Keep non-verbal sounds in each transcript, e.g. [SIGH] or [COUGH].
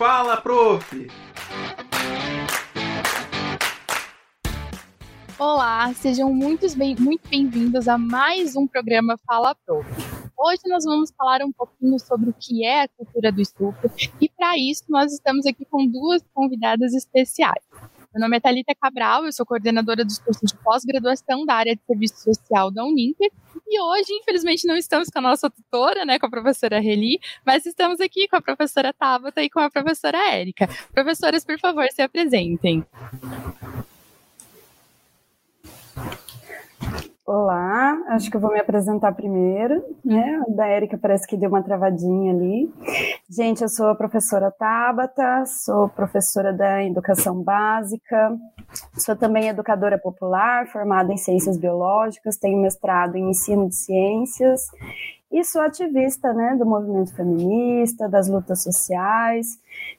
Fala, prof! Olá, sejam muito bem-vindos a mais um programa Fala Prof. Hoje nós vamos falar um pouquinho sobre o que é a cultura do estupro e para isso nós estamos aqui com duas convidadas especiais. Meu nome é Thalita Cabral, eu sou coordenadora dos cursos de pós-graduação da área de serviço social da Uninter e hoje, infelizmente, não estamos com a nossa tutora, né, com a professora Reli, mas estamos aqui com a professora Tabata e com a professora Érica. Professoras, por favor, se apresentem. Olá, acho que eu vou me apresentar primeiro, né? Da Érica parece que deu uma travadinha ali. Gente, eu sou a professora Tabata, sou professora da educação básica, sou também educadora popular, formada em ciências biológicas, tenho mestrado em ensino de ciências e sou ativista, né, do movimento feminista, das lutas sociais.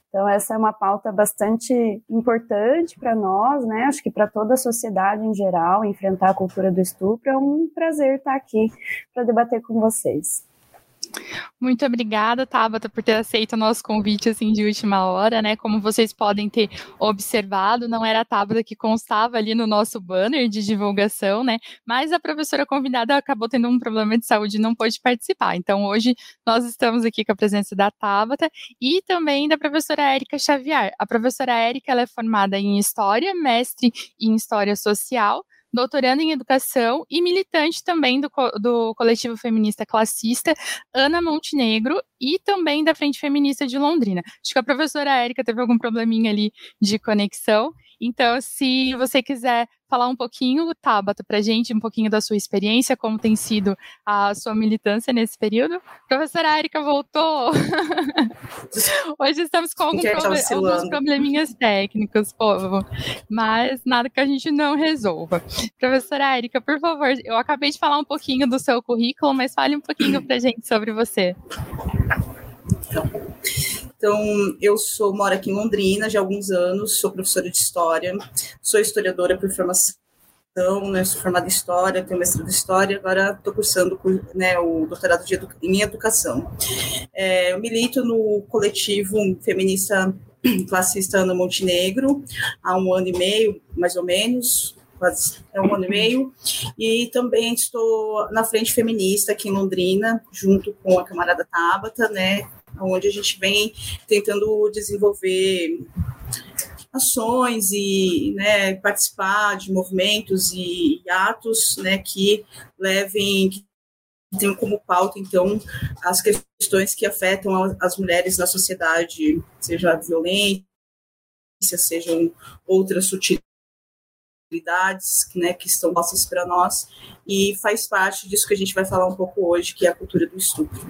Então, essa é uma pauta bastante importante para nós, né? Acho que para toda a sociedade em geral, enfrentar a cultura do estupro. É um prazer estar aqui para debater com vocês. Muito obrigada, Tabata, por ter aceito o nosso convite assim de última hora, né? Como vocês podem ter observado, não era a Tabata que constava ali no nosso banner de divulgação, né? Mas a professora convidada acabou tendo um problema de saúde e não pôde participar. Então, hoje nós estamos aqui com a presença da Tabata e também da professora Érica Xavier. A professora Érica ela é formada em História, mestre em História Social, doutorando em educação e militante também do, do coletivo feminista classista Ana Montenegro e também da Frente Feminista de Londrina. Acho que a professora Érica teve algum probleminha ali de conexão. Então, se você quiser falar um pouquinho, Tabata, para a gente, um pouquinho da sua experiência, como tem sido a sua militância nesse período. Professora Érica voltou! [LAUGHS] Hoje estamos com algum proble alguns probleminhas técnicos, povo, mas nada que a gente não resolva. Professora Érica, por favor, eu acabei de falar um pouquinho do seu currículo, mas fale um pouquinho para a gente sobre você. Então, eu sou moro aqui em Londrina já há alguns anos, sou professora de história, sou historiadora por formação, né, sou formada em história, tenho mestrado em história, agora estou cursando né, o doutorado de edu em educação. É, eu milito no coletivo feminista classista Ana Montenegro há um ano e meio, mais ou menos, quase é um ano e meio, e também estou na frente feminista aqui em Londrina, junto com a camarada Tabata, né, onde a gente vem tentando desenvolver ações e né, participar de movimentos e, atos né, que levem, que tenham como pauta, então, as questões que afetam as mulheres na sociedade, seja a violência, sejam outras sutilidades, né, que estão postas para nós, e faz parte disso que a gente vai falar um pouco hoje, que é a cultura do estupro.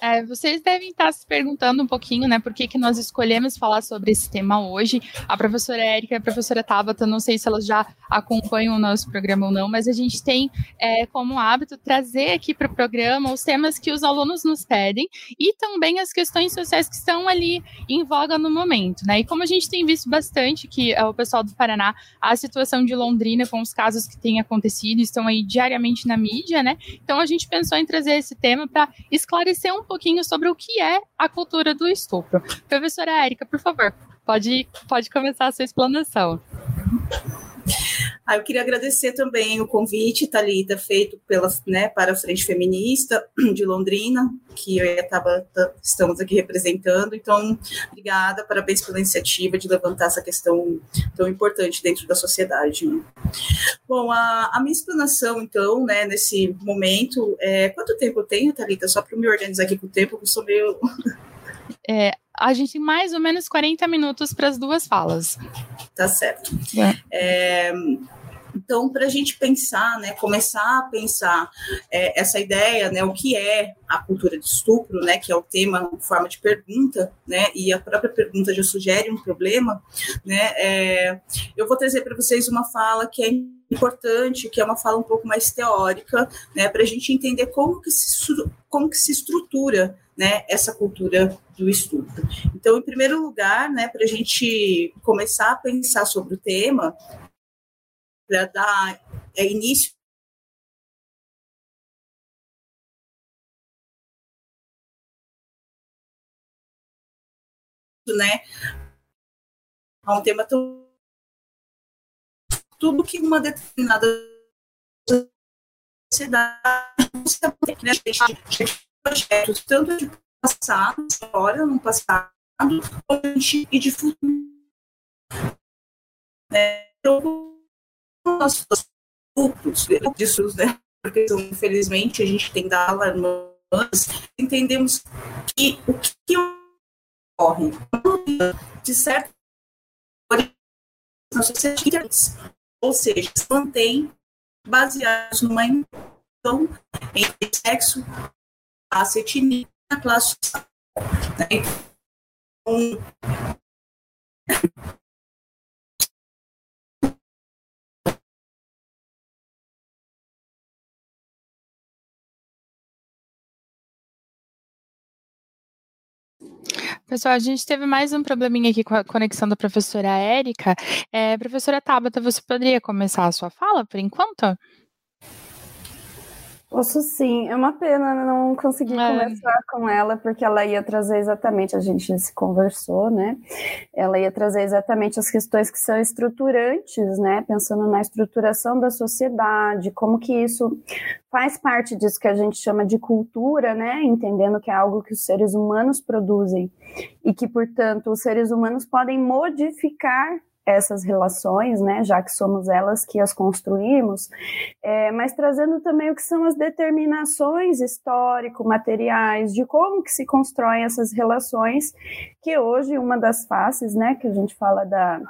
É, vocês devem estar se perguntando um pouquinho, né, por que, que nós escolhemos falar sobre esse tema hoje. A professora Érica e a professora Tabata, não sei se elas já acompanham o nosso programa ou não, mas a gente tem é, como hábito trazer aqui para o programa os temas que os alunos nos pedem e também as questões sociais que estão ali em voga no momento, né? E como a gente tem visto bastante que é, o pessoal do Paraná, a situação de Londrina com os casos que têm acontecido estão aí diariamente na mídia, né? Então a gente pensou em trazer esse tema para esclarecer um pouquinho sobre o que é a cultura do estupro. Professora Érica, por favor, pode, pode começar a sua explanação. Ah, eu queria agradecer também o convite, Thalita, feito pela, né, para a Frente Feminista de Londrina, que eu e a Tabata estamos aqui representando. Então, obrigada, parabéns pela iniciativa de levantar essa questão tão importante dentro da sociedade. Bom, a, a minha explanação, então, né, nesse momento, é, quanto tempo eu tenho, Thalita? Só para me organizar aqui com o tempo, eu sou meio... É, a gente tem mais ou menos 40 minutos para as duas falas. Tá certo. É. É, então, para a gente pensar, né, começar a pensar é, essa ideia, né, o que é a cultura de estupro, né, que é o tema em forma de pergunta, né, e a própria pergunta já sugere um problema, né, é, eu vou trazer para vocês uma fala que é importante, que é uma fala um pouco mais teórica, né, para a gente entender como que se, como que se estrutura né, essa cultura do estupro. Então, em primeiro lugar, né, para a gente começar a pensar sobre o tema, para dar é, início né, a um tema tão tudo que uma determinada sociedade né, projetos tanto de passado, história no passado, e de futuro. Né? Então, nossos grupos disso, né? Porque infelizmente a gente tem da alarmantes, entendemos que o que ocorre de certo na sociedade, ou seja, se mantém baseados numa então entre sexo, raça, etnia, classe social. Né? Então, Pessoal, a gente teve mais um probleminha aqui com a conexão da professora Érica. É, professora Tabata, você poderia começar a sua fala por enquanto? Posso sim. É uma pena não conseguir é. conversar com ela, porque ela ia trazer exatamente, a gente se conversou, né? Ela ia trazer exatamente as questões que são estruturantes, né? Pensando na estruturação da sociedade, como que isso faz parte disso que a gente chama de cultura, né? Entendendo que é algo que os seres humanos produzem e que, portanto, os seres humanos podem modificar essas relações, né, já que somos elas que as construímos, é, mas trazendo também o que são as determinações histórico-materiais de como que se constroem essas relações, que hoje uma das faces, né, que a gente fala da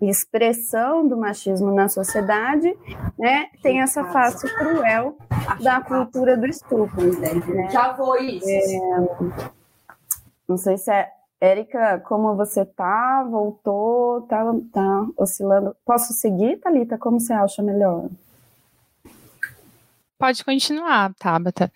expressão do machismo na sociedade, né, tem essa face cruel da cultura do estupro. Né? Já foi isso. É, não sei se é Érica, como você tá? Voltou? Tá, tá oscilando? Posso seguir, Thalita? Como você acha melhor? Pode continuar, Tabata.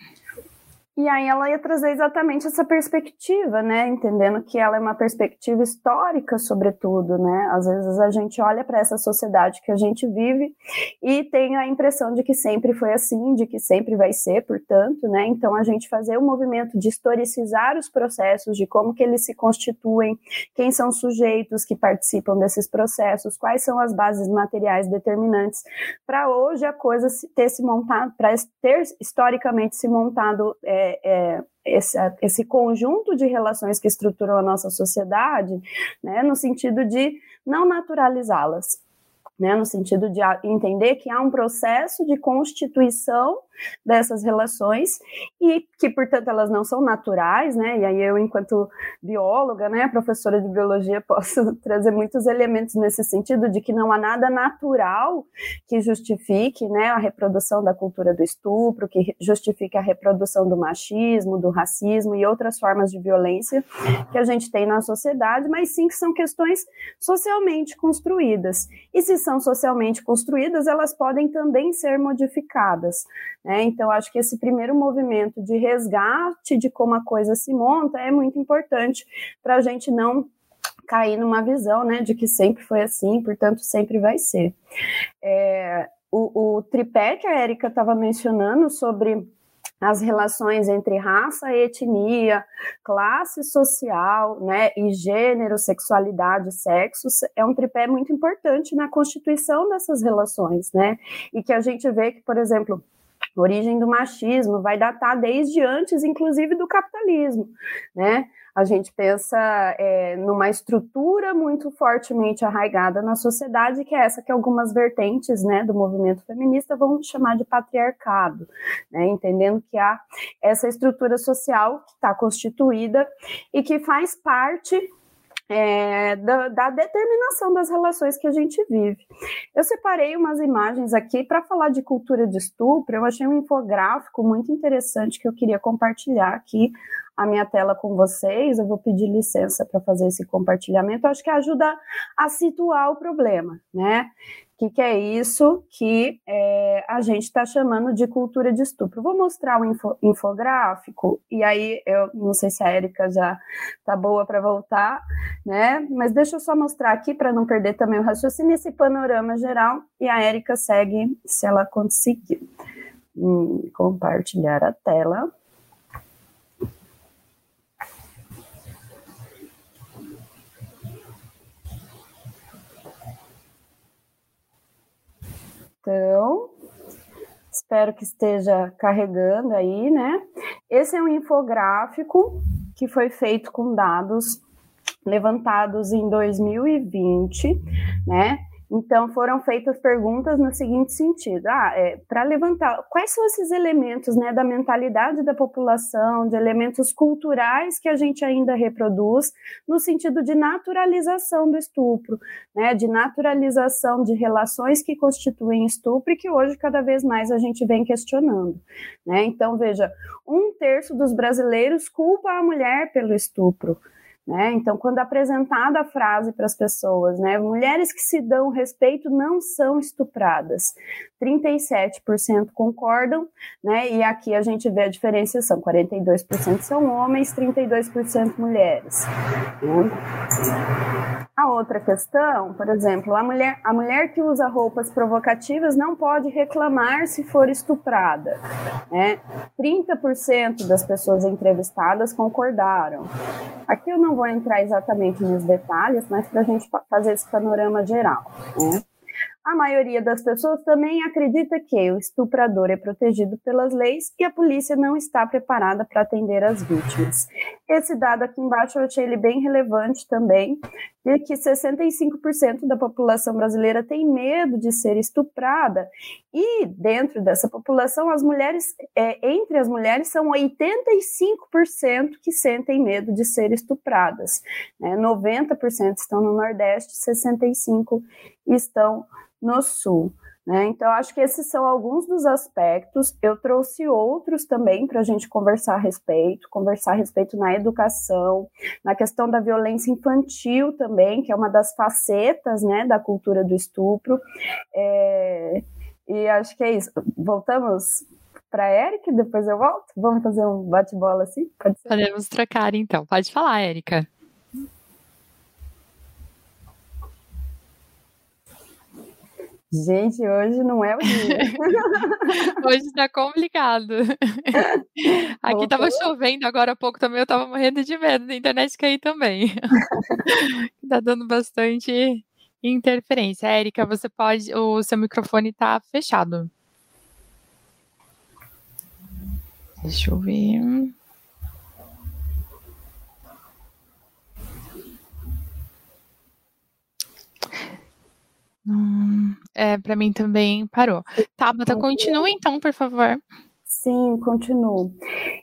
E aí ela ia trazer exatamente essa perspectiva, né? Entendendo que ela é uma perspectiva histórica, sobretudo, né? Às vezes a gente olha para essa sociedade que a gente vive e tem a impressão de que sempre foi assim, de que sempre vai ser, portanto, né? Então a gente fazer o um movimento de historicizar os processos, de como que eles se constituem, quem são os sujeitos que participam desses processos, quais são as bases materiais determinantes, para hoje a coisa ter se montado, para ter historicamente se montado. É, é, é, esse, esse conjunto de relações que estruturam a nossa sociedade, né, no sentido de não naturalizá-las, né, no sentido de entender que há um processo de constituição dessas relações e que, portanto, elas não são naturais, né? E aí eu, enquanto bióloga, né, professora de biologia, [LAUGHS] posso trazer muitos elementos nesse sentido de que não há nada natural que justifique, né, a reprodução da cultura do estupro, que justifique a reprodução do machismo, do racismo e outras formas de violência que a gente tem na sociedade, mas sim que são questões socialmente construídas. E se são socialmente construídas, elas podem também ser modificadas. Né? Então, acho que esse primeiro movimento de resgate de como a coisa se monta é muito importante para a gente não cair numa visão né, de que sempre foi assim, portanto, sempre vai ser. É, o, o tripé que a Érica estava mencionando sobre as relações entre raça e etnia, classe social, né, e gênero, sexualidade, sexo, é um tripé muito importante na constituição dessas relações, né, e que a gente vê que, por exemplo, origem do machismo vai datar desde antes, inclusive, do capitalismo, né? A gente pensa é, numa estrutura muito fortemente arraigada na sociedade, que é essa que algumas vertentes né, do movimento feminista vão chamar de patriarcado, né, entendendo que há essa estrutura social que está constituída e que faz parte é, da, da, determinação das relações que a gente vive. Eu separei umas imagens aqui para falar de cultura de estupro. Eu achei um infográfico muito interessante que eu queria compartilhar aqui a minha tela com vocês. Eu vou pedir licença para fazer esse compartilhamento. Eu acho que ajuda a situar o problema, né? O que, que, é isso que é, a gente está chamando de cultura de estupro? Vou mostrar um info, infográfico, e aí eu não sei se a Érica já está boa para voltar, né? Mas deixa eu só mostrar aqui para não perder também o raciocínio, esse panorama geral, e a Érica segue se ela conseguir. Hum, compartilhar a tela. Então, espero que esteja carregando aí, né? Esse é um infográfico que foi feito com dados levantados em 2020, né? Então, foram feitas perguntas no seguinte sentido: ah, é, para levantar, quais são esses elementos né, da mentalidade da população, de elementos culturais que a gente ainda reproduz, no sentido de naturalização do estupro, né, de naturalização de relações que constituem estupro e que hoje cada vez mais a gente vem questionando. Né? Então, veja: um terço dos brasileiros culpa a mulher pelo estupro. Né? Então, quando apresentada a frase para as pessoas, né, mulheres que se dão respeito não são estupradas, 37% concordam, né, e aqui a gente vê a diferenciação: 42% são homens, 32% mulheres. Né? A outra questão, por exemplo, a mulher, a mulher que usa roupas provocativas não pode reclamar se for estuprada. Né? 30% das pessoas entrevistadas concordaram. Aqui eu não vou entrar exatamente nos detalhes, mas para a gente fazer esse panorama geral. Né? A maioria das pessoas também acredita que o estuprador é protegido pelas leis e a polícia não está preparada para atender as vítimas. Esse dado aqui embaixo eu achei ele bem relevante também, de que 65% da população brasileira tem medo de ser estuprada e dentro dessa população as mulheres, é, entre as mulheres são 85% que sentem medo de ser estupradas. Né? 90% estão no Nordeste, 65% estão no Sul. Né? Então, acho que esses são alguns dos aspectos. Eu trouxe outros também para a gente conversar a respeito, conversar a respeito na educação, na questão da violência infantil também, que é uma das facetas né, da cultura do estupro. É... E acho que é isso. Voltamos para Érica, depois eu volto? Vamos fazer um bate-bola assim? Podemos trocar então. Pode falar, Érica. Gente, hoje não é o dia. [LAUGHS] hoje tá complicado. [LAUGHS] Aqui Voltou? tava chovendo agora há pouco também, eu tava morrendo de medo da internet cair também. [LAUGHS] tá dando bastante interferência. Érica, você pode. O seu microfone tá fechado. Deixa eu ver. Hum, é, para mim também parou. Tabata, continua então, por favor. Sim, continuo.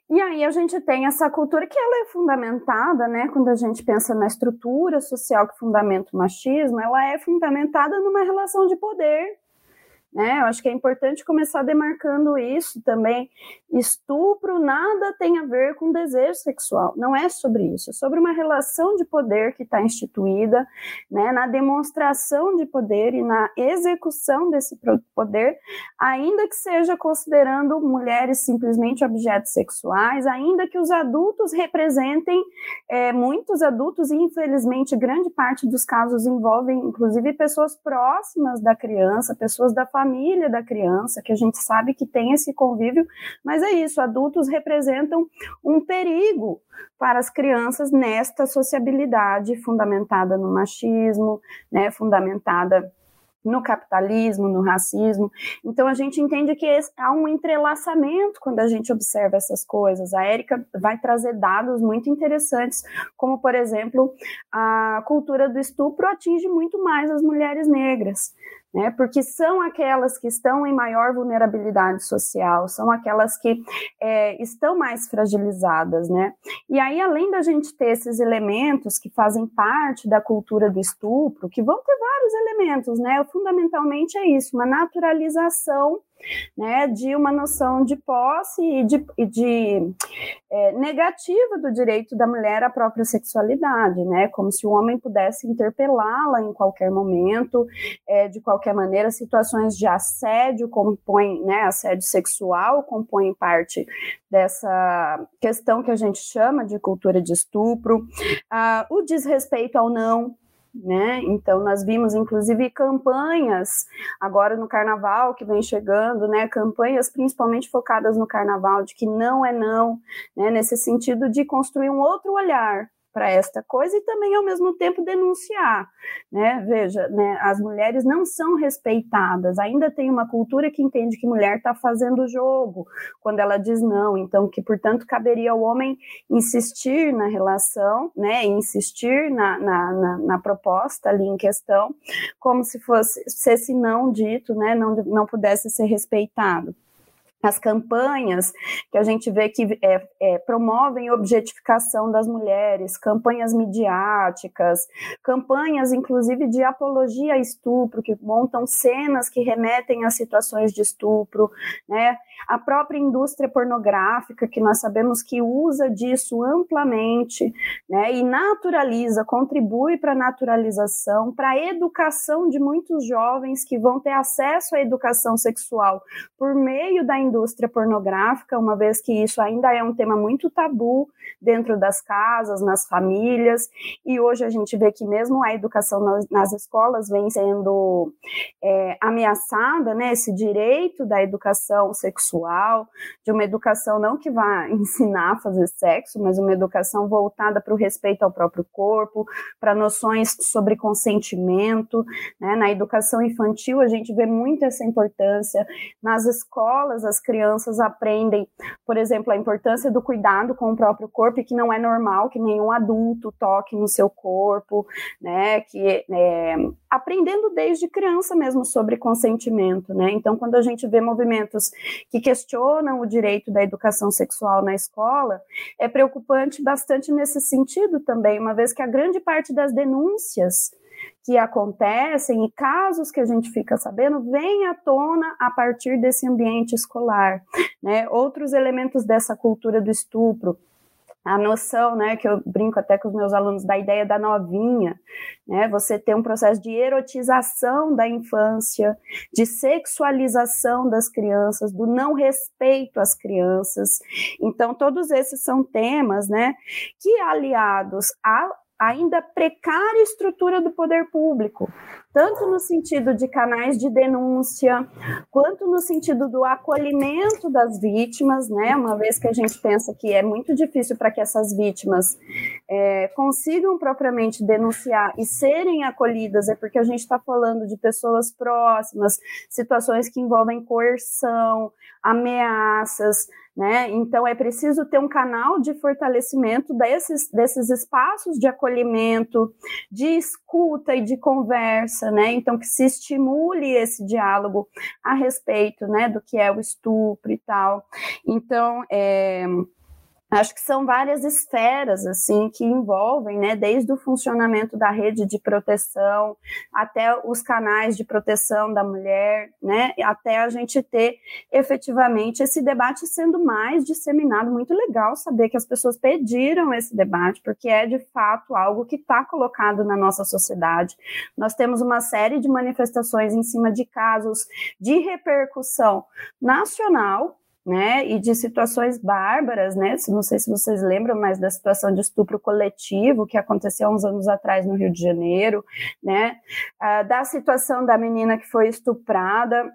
E aí a gente tem essa cultura que ela é fundamentada, né? Quando a gente pensa na estrutura social que fundamenta o machismo, ela é fundamentada numa relação de poder né? Eu acho que é importante começar demarcando isso também. Estupro nada tem a ver com desejo sexual, não é sobre isso, é sobre uma relação de poder que está instituída, né? Na demonstração de poder e na execução desse poder, ainda que seja considerando mulheres simplesmente objetos sexuais, ainda que os adultos representem é, muitos adultos e infelizmente grande parte dos casos envolvem inclusive pessoas próximas da criança, pessoas da família família da criança, que a gente sabe que tem esse convívio, mas é isso, adultos representam um perigo para as crianças nesta sociabilidade fundamentada no machismo, né, fundamentada no capitalismo, no racismo. Então a gente entende que há um entrelaçamento quando a gente observa essas coisas. A Érica vai trazer dados muito interessantes, como por exemplo, a cultura do estupro atinge muito mais as mulheres negras né? Porque são aquelas que estão em maior vulnerabilidade social, são aquelas que é, estão mais fragilizadas, né? E aí, além da gente ter esses elementos que fazem parte da cultura do estupro, que vão ter vários elementos, né? Fundamentalmente é isso, uma naturalização né, de uma noção de posse e de, e de é, negativa do direito da mulher à própria sexualidade, né, como se o homem pudesse interpelá-la em qualquer momento, é, de qualquer maneira, situações de assédio compõem, né, assédio sexual compõem parte dessa questão que a gente chama de cultura de estupro, ah, o desrespeito ao não, né? Então nós vimos inclusive campanhas agora no carnaval que vem chegando, né? Campanhas principalmente focadas no carnaval de que não é não, né? Nesse sentido de construir um outro olhar para esta coisa e também, ao mesmo tempo, denunciar. Né? Veja, né, as mulheres não são respeitadas, ainda tem uma cultura que entende que mulher está fazendo jogo quando ela diz não, então que, portanto, caberia ao homem insistir na relação, né, insistir na, na, na, na proposta ali em questão, como se fosse, se esse não dito, né, não, não pudesse ser respeitado as campanhas que a gente vê que é, é, promovem objetificação das mulheres, campanhas midiáticas, campanhas inclusive de apologia a estupro, que montam cenas que remetem a situações de estupro, né? A própria indústria pornográfica, que nós sabemos que usa disso amplamente, né? E naturaliza, contribui para a naturalização, para a educação de muitos jovens que vão ter acesso à educação sexual por meio da indústria pornográfica, uma vez que isso ainda é um tema muito tabu dentro das casas, nas famílias, e hoje a gente vê que mesmo a educação nas, nas escolas vem sendo é, ameaçada, né, esse direito da educação sexual, de uma educação não que vá ensinar a fazer sexo, mas uma educação voltada para o respeito ao próprio corpo, para noções sobre consentimento, né, na educação infantil a gente vê muito essa importância, nas escolas as crianças aprendem, por exemplo, a importância do cuidado com o próprio corpo e que não é normal que nenhum adulto toque no seu corpo, né? Que é, aprendendo desde criança mesmo sobre consentimento, né? Então, quando a gente vê movimentos que questionam o direito da educação sexual na escola, é preocupante bastante nesse sentido também, uma vez que a grande parte das denúncias que acontecem e casos que a gente fica sabendo vêm à tona a partir desse ambiente escolar, né? Outros elementos dessa cultura do estupro, a noção, né, que eu brinco até com os meus alunos da ideia da novinha, né, você tem um processo de erotização da infância, de sexualização das crianças, do não respeito às crianças. Então, todos esses são temas, né, que aliados a ainda precária estrutura do poder público, tanto no sentido de canais de denúncia, quanto no sentido do acolhimento das vítimas, né? Uma vez que a gente pensa que é muito difícil para que essas vítimas é, consigam propriamente denunciar e serem acolhidas, é porque a gente está falando de pessoas próximas, situações que envolvem coerção, ameaças, né? Então é preciso ter um canal de fortalecimento desses, desses espaços de acolhimento, de escuta e de conversa, né? Então que se estimule esse diálogo a respeito, né, do que é o estupro e tal. Então, é, Acho que são várias esferas assim que envolvem, né, desde o funcionamento da rede de proteção até os canais de proteção da mulher, né, até a gente ter efetivamente esse debate sendo mais disseminado. Muito legal saber que as pessoas pediram esse debate, porque é de fato algo que está colocado na nossa sociedade. Nós temos uma série de manifestações em cima de casos de repercussão nacional né, e de situações bárbaras, né, não sei se vocês lembram, mas da situação de estupro coletivo que aconteceu uns anos atrás no Rio de Janeiro, né, ah, da situação da menina que foi estuprada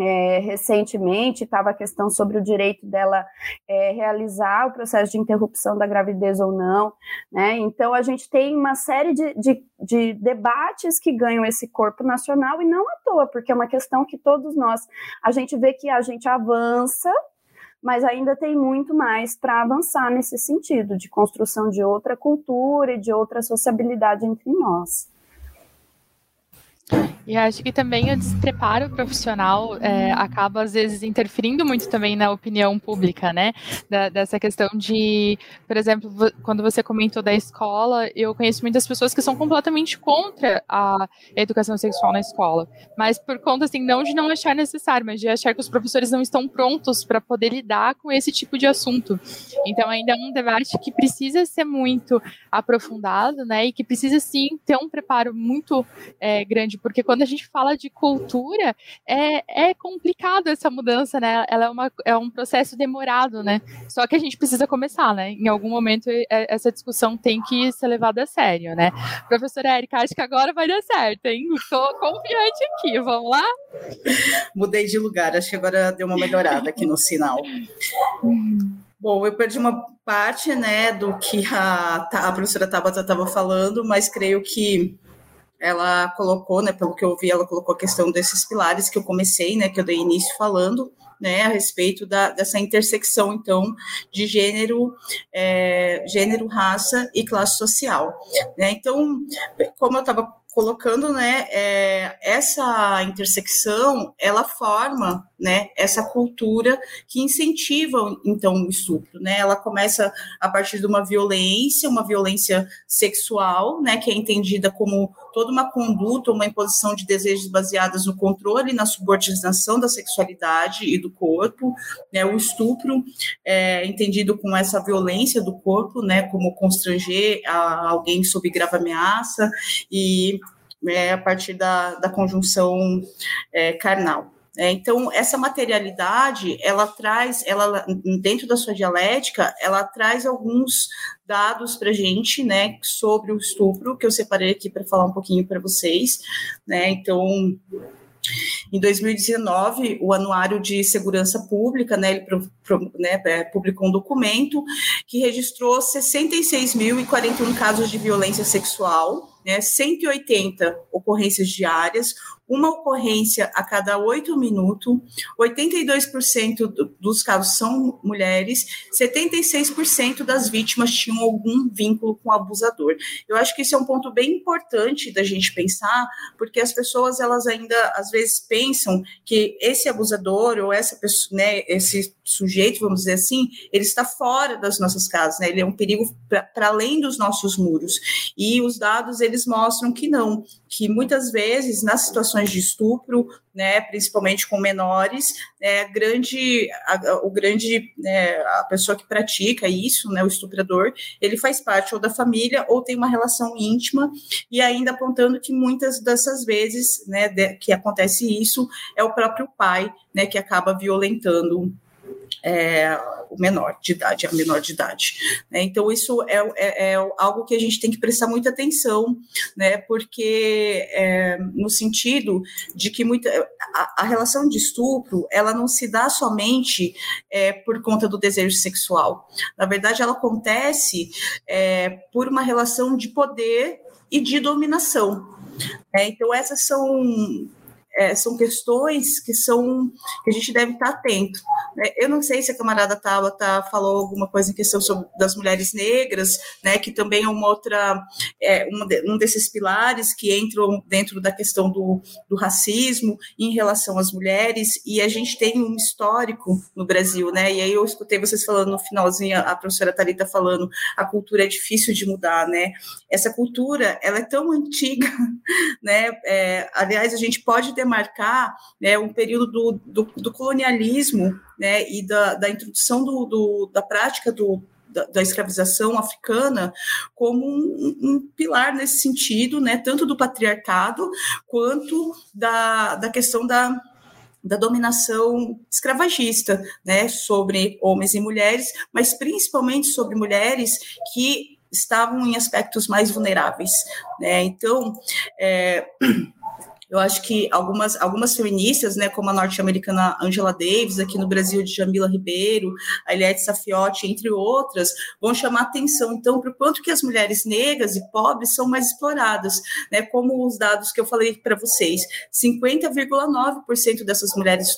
é, recentemente estava a questão sobre o direito dela é, realizar o processo de interrupção da gravidez ou não, né? Então a gente tem uma série de, de, de, debates que ganham esse corpo nacional e não à toa, porque é uma questão que todos nós a gente vê que a gente avança, mas ainda tem muito mais para avançar nesse sentido de construção de outra cultura e de outra sociabilidade entre nós. E acho que também o despreparo profissional é, acaba, às vezes, interferindo muito também na opinião pública, né? Da, dessa questão de, por exemplo, quando você comentou da escola, eu conheço muitas pessoas que são completamente contra a educação sexual na escola. Mas por conta, assim, não de não achar necessário, mas de achar que os professores não estão prontos para poder lidar com esse tipo de assunto. Então, ainda é um debate que precisa ser muito aprofundado, né? E que precisa, sim, ter um preparo muito é, grande, porque quando a gente fala de cultura, é, é complicado essa mudança, né? Ela é, uma, é um processo demorado, né? Só que a gente precisa começar, né? Em algum momento essa discussão tem que ser levada a sério, né? Professora Érica, acho que agora vai dar certo, hein? Estou confiante aqui, vamos lá? Mudei de lugar, acho que agora deu uma melhorada aqui no sinal. Bom, eu perdi uma parte, né, do que a, a professora Tabata estava falando, mas creio que ela colocou, né, pelo que eu vi, ela colocou a questão desses pilares que eu comecei, né, que eu dei início falando, né, a respeito da, dessa intersecção, então, de gênero, é, gênero, raça e classe social. Né? Então, como eu estava colocando, né, é, essa intersecção, ela forma, né, essa cultura que incentiva, então, o estupro, né, ela começa a partir de uma violência, uma violência sexual, né, que é entendida como toda uma conduta, uma imposição de desejos baseadas no controle e na subordinação da sexualidade e do corpo, né, o estupro é entendido com essa violência do corpo, né, como constranger alguém sob grave ameaça e é, a partir da, da conjunção é, carnal. É, então, essa materialidade, ela traz, ela dentro da sua dialética, ela traz alguns dados para gente, né, sobre o estupro que eu separei aqui para falar um pouquinho para vocês, né. Então, em 2019, o Anuário de Segurança Pública, né, ele pro, pro, né, é, publicou um documento que registrou 66.041 casos de violência sexual, né, 180 ocorrências diárias, uma ocorrência a cada oito minutos, 82% dos casos são mulheres, 76% das vítimas tinham algum vínculo com o abusador. Eu acho que isso é um ponto bem importante da gente pensar, porque as pessoas elas ainda às vezes pensam que esse abusador ou essa pessoa, né, esse sujeito, vamos dizer assim, ele está fora das nossas casas, né? Ele é um perigo para além dos nossos muros. E os dados eles mostram que não, que muitas vezes nas situações de estupro, né, principalmente com menores, é grande, a, o grande, né, a pessoa que pratica isso, né, o estuprador, ele faz parte ou da família ou tem uma relação íntima e ainda apontando que muitas dessas vezes, né, de, que acontece isso é o próprio pai, né, que acaba violentando é, o menor de idade, a menor de idade. Né? Então, isso é, é, é, algo que a gente tem que prestar muita atenção, né? porque é, no sentido de que muita, a, a, relação de estupro, ela não se dá somente é, por conta do desejo sexual. Na verdade, ela acontece é, por uma relação de poder e de dominação. Né? Então, essas são é, são questões que são que a gente deve estar atento. Né? Eu não sei se a camarada Tabata falou alguma coisa em questão sobre, das mulheres negras, né, que também é uma outra, é, um desses pilares que entram dentro da questão do, do racismo em relação às mulheres, e a gente tem um histórico no Brasil, né, e aí eu escutei vocês falando no finalzinho, a professora Thalita falando, a cultura é difícil de mudar, né, essa cultura, ela é tão antiga, [LAUGHS] né, é, aliás, a gente pode ter marcar né, um período do, do, do colonialismo né, e da, da introdução do, do, da prática do, da, da, escravização africana como um, um, pilar nesse sentido, né, tanto do patriarcado quanto da, da questão da, da dominação escravagista, né, sobre homens e mulheres, mas principalmente sobre mulheres que estavam em aspectos mais vulneráveis, né? Então, é, Eu acho que algumas, algumas feministas, né, como a norte-americana Angela Davis, aqui no Brasil de Jamila Ribeiro, a Eliette Safiotti, entre outras, vão chamar atenção, então, para o quanto que as mulheres negras e pobres são mais exploradas, né, como os dados que eu falei para vocês, 50,9% dessas mulheres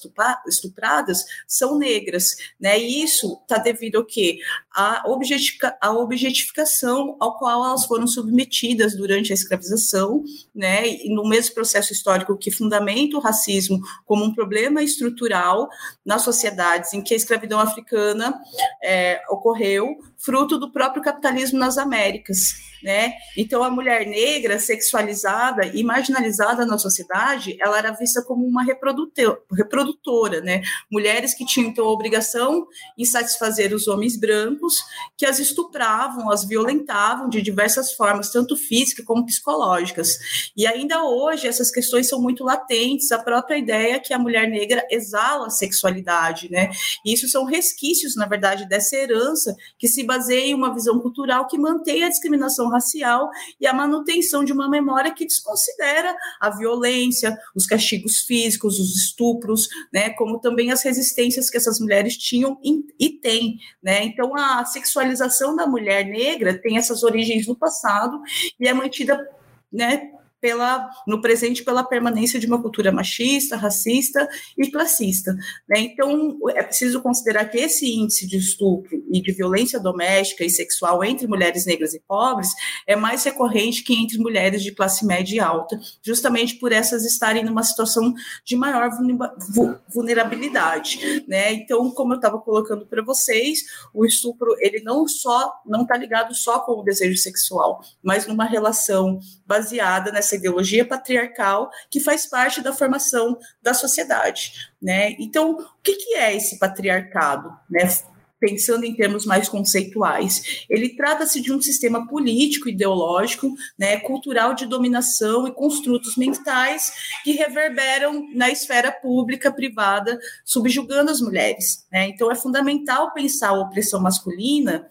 estupradas são negras, né, e isso está devido ao quê? A, objetifica, a objetificação ao qual elas foram submetidas durante a escravização, né, e no mesmo processo histórico que fundamenta o racismo como um problema estrutural nas sociedades em que a escravidão africana é, ocorreu, fruto do próprio capitalismo nas Américas, né? Então a mulher negra sexualizada e marginalizada na sociedade, ela era vista como uma reprodutora, né? Mulheres que tinham então a obrigação em satisfazer os homens brancos que as estupravam, as violentavam de diversas formas, tanto físicas como psicológicas. E ainda hoje essas questões são muito latentes, a própria ideia que a mulher negra exala a sexualidade, né? E isso são resquícios, na verdade, dessa herança que se baseia em uma visão cultural que mantém a discriminação racial e a manutenção de uma memória que desconsidera a violência, os castigos físicos, os estupros, né? Como também as resistências que essas mulheres tinham e têm, né? Então a sexualização da mulher negra tem essas origens no passado e é mantida né, pela, no presente pela permanência de uma cultura machista, racista e classista. Né? Então, é preciso considerar que esse índice de estupro e de violência doméstica e sexual entre mulheres negras e pobres é mais recorrente que entre mulheres de classe média e alta, justamente por essas estarem numa situação de maior vulnerabilidade. Né? Então, como eu estava colocando para vocês, o estupro ele não só não está ligado só com o desejo sexual, mas numa relação baseada nessa essa ideologia patriarcal que faz parte da formação da sociedade, né? Então, o que, que é esse patriarcado, né? pensando em termos mais conceituais. Ele trata-se de um sistema político, ideológico, né, cultural de dominação e construtos mentais que reverberam na esfera pública, privada, subjugando as mulheres. Né? Então, é fundamental pensar a opressão masculina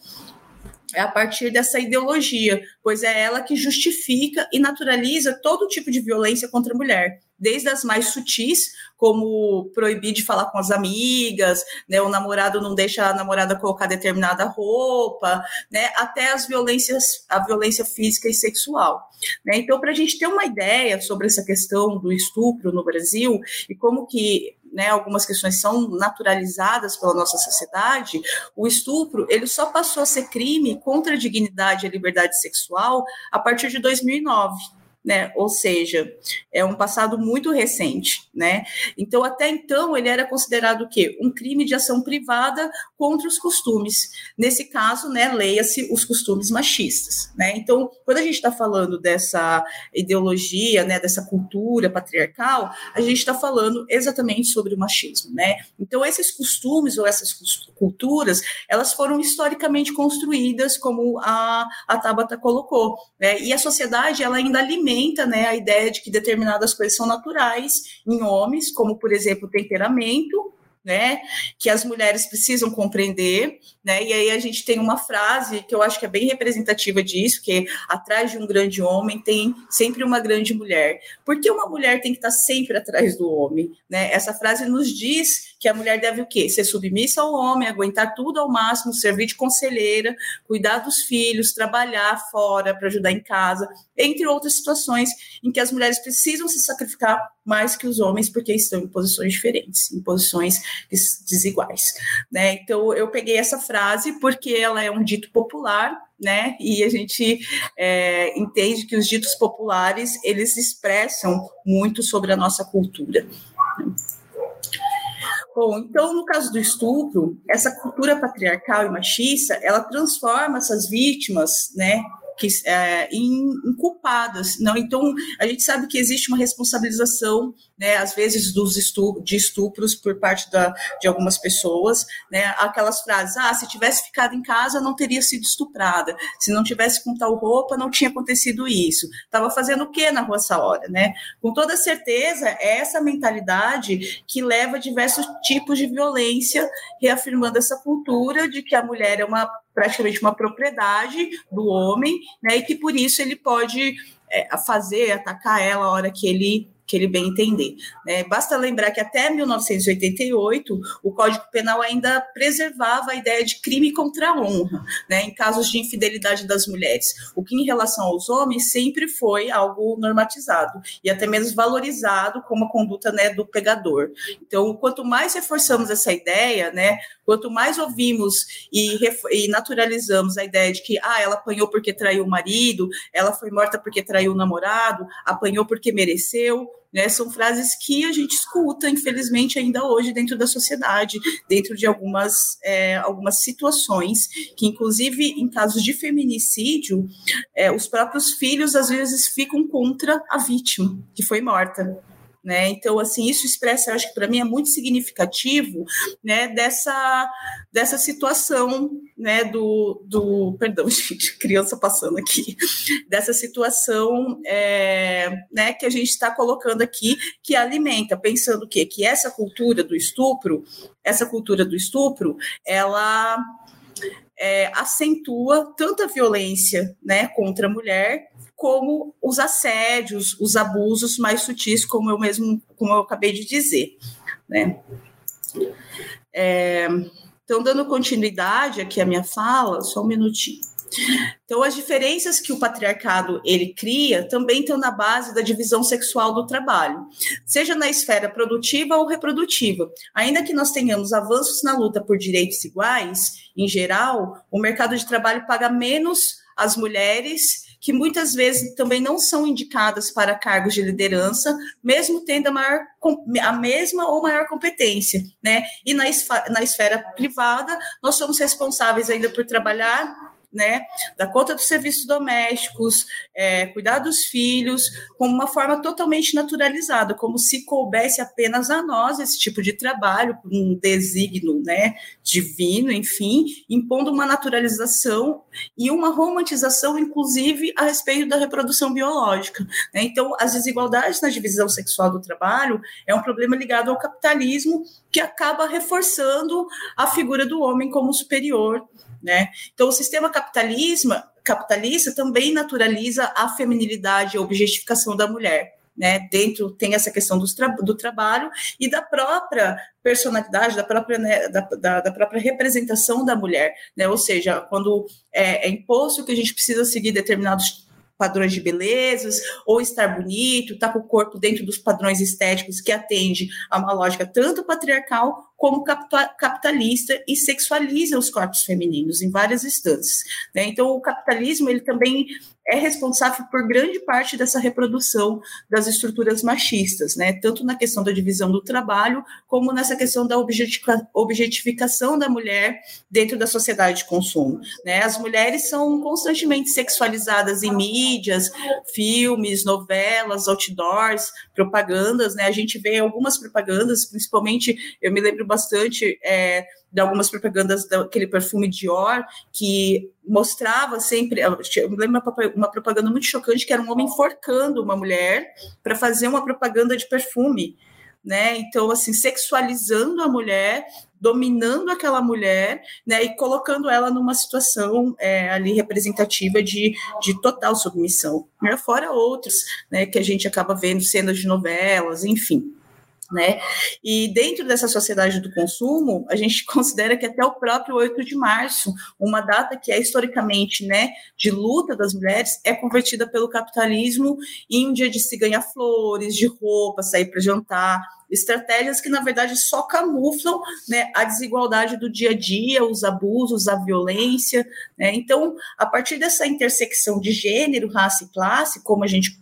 é a partir dessa ideologia, pois é ela que justifica e naturaliza todo tipo de violência contra a mulher, desde as mais sutis, como proibir de falar com as amigas, né, o namorado não deixa a namorada colocar determinada roupa, né, até as violências, a violência física e sexual. Né? Então, para a gente ter uma ideia sobre essa questão do estupro no Brasil e como que né, algumas questões são naturalizadas pela nossa sociedade, o estupro ele só passou a ser crime contra a dignidade e a liberdade sexual a partir de 2009 né? Ou seja, é um passado muito recente, né? Então, até então, ele era considerado o quê? Um crime de ação privada contra os costumes. Nesse caso, né, leia-se os costumes machistas, né? Então, quando a gente está falando dessa ideologia, né, dessa cultura patriarcal, a gente está falando exatamente sobre o machismo, né? Então, esses costumes ou essas culturas, elas foram historicamente construídas, como a, a Tabata colocou, né? E a sociedade, ela ainda alimenta alimenta né, a ideia de que determinadas coisas são naturais em homens, como, por exemplo, o temperamento, né, que as mulheres precisam compreender, né, e aí a gente tem uma frase que eu acho que é bem representativa disso, que é, atrás de um grande homem tem sempre uma grande mulher. Por que uma mulher tem que estar sempre atrás do homem, né? Essa frase nos diz que a mulher deve o quê? Ser submissa ao homem, aguentar tudo ao máximo, servir de conselheira, cuidar dos filhos, trabalhar fora para ajudar em casa, entre outras situações em que as mulheres precisam se sacrificar mais que os homens porque estão em posições diferentes, em posições desiguais, né? Então eu peguei essa frase porque ela é um dito popular, né? E a gente é, entende que os ditos populares eles expressam muito sobre a nossa cultura. Bom, então, no caso do estupro, essa cultura patriarcal e machista, ela transforma essas vítimas, né, que, é, em, em, culpadas. Não? Então, a gente sabe que existe uma responsabilização, né, às vezes, dos de estupros por parte da, de algumas pessoas, né, aquelas frases, ah, se tivesse ficado em casa, não teria sido estuprada, se não tivesse com tal roupa, não tinha acontecido isso. Estava fazendo o que na rua essa hora, né? Com toda certeza, é essa mentalidade que leva a diversos tipos de violência, reafirmando essa cultura de que a mulher é uma praticamente uma propriedade do homem, né? E que por isso ele pode é, fazer, atacar ela a hora que ele que ele bem entender. Né? Basta lembrar que até 1988 o Código Penal ainda preservava a ideia de crime contra a honra, né? em casos de infidelidade das mulheres, o que em relação aos homens sempre foi algo normatizado e até mesmo valorizado como a conduta né, do pegador. Então, quanto mais reforçamos essa ideia, né, quanto mais ouvimos e, e naturalizamos a ideia de que ah, ela apanhou porque traiu o marido, ela foi morta porque traiu o namorado, apanhou porque mereceu, né? São frases que a gente escuta, infelizmente, ainda hoje dentro da sociedade, dentro de algumas, é, algumas situações, que, inclusive, em casos de feminicídio, é, os próprios filhos às vezes ficam contra a vítima que foi morta. Né? Então, assim, isso expressa, acho que para mim é muito significativo, né, dessa, dessa situação, né, do, do perdão, [LAUGHS] gente, criança passando aqui, dessa situação, é, né, que a gente está colocando aqui, que alimenta, pensando que que essa cultura do estupro, essa cultura do estupro, ela é, acentua tanto a violência né, contra a mulher, como os assédios, os abusos mais sutis, como eu mesmo, como eu acabei de dizer. Né? É, então, dando continuidade aqui à minha fala, só um minutinho. Então, as diferenças que o patriarcado ele cria também estão na base da divisão sexual do trabalho, seja na esfera produtiva ou reprodutiva. Ainda que nós tenhamos avanços na luta por direitos iguais, em geral, o mercado de trabalho paga menos as mulheres que muitas vezes também não são indicadas para cargos de liderança, mesmo tendo a, maior, a mesma ou maior competência, né? E na, na esfera privada, nós somos responsáveis ainda por trabalhar né, da conta dos serviços domésticos, é, cuidar dos filhos, como uma forma totalmente naturalizada, como se coubesse apenas a nós esse tipo de trabalho, um desígnio né, divino, enfim, impondo uma naturalização e uma romantização, inclusive, a respeito da reprodução biológica. Né? Então, as desigualdades na divisão sexual do trabalho é um problema ligado ao capitalismo que acaba reforçando a figura do homem como superior né? Então, o sistema capitalismo, capitalista também naturaliza a feminilidade a objetificação da mulher. Né, dentro tem essa questão do, tra do trabalho e da própria personalidade, da própria, né, da, da, da, própria representação da mulher, né, ou seja, quando é, é imposto que a gente precisa seguir determinados padrões de belezas, ou estar bonito, estar tá com o corpo dentro dos padrões estéticos que atende a uma lógica tanto patriarcal como capitalista e sexualiza os corpos femininos em várias instâncias. Né? Então, o capitalismo ele também é responsável por grande parte dessa reprodução das estruturas machistas, né? tanto na questão da divisão do trabalho, como nessa questão da objetificação da mulher dentro da sociedade de consumo. Né? As mulheres são constantemente sexualizadas em mídias, filmes, novelas, outdoors, propagandas. Né? A gente vê algumas propagandas, principalmente, eu me lembro bastante é, de algumas propagandas daquele perfume Dior, que mostrava sempre. Eu lembro uma propaganda muito chocante que era um homem enforcando uma mulher para fazer uma propaganda de perfume. Né? Então, assim, sexualizando a mulher, dominando aquela mulher, né? E colocando ela numa situação é, ali representativa de, de total submissão. Né? Fora outros, né? Que a gente acaba vendo cenas de novelas, enfim né? E dentro dessa sociedade do consumo, a gente [LAUGHS] considera que até o próprio 8 de março, uma data que é historicamente, né, de luta das mulheres, é convertida pelo capitalismo em um dia de se ganhar flores, de roupa, sair para jantar, estratégias que na verdade só camuflam né, a desigualdade do dia a dia, os abusos, a violência. Né? Então, a partir dessa intersecção de gênero, raça e classe, como a gente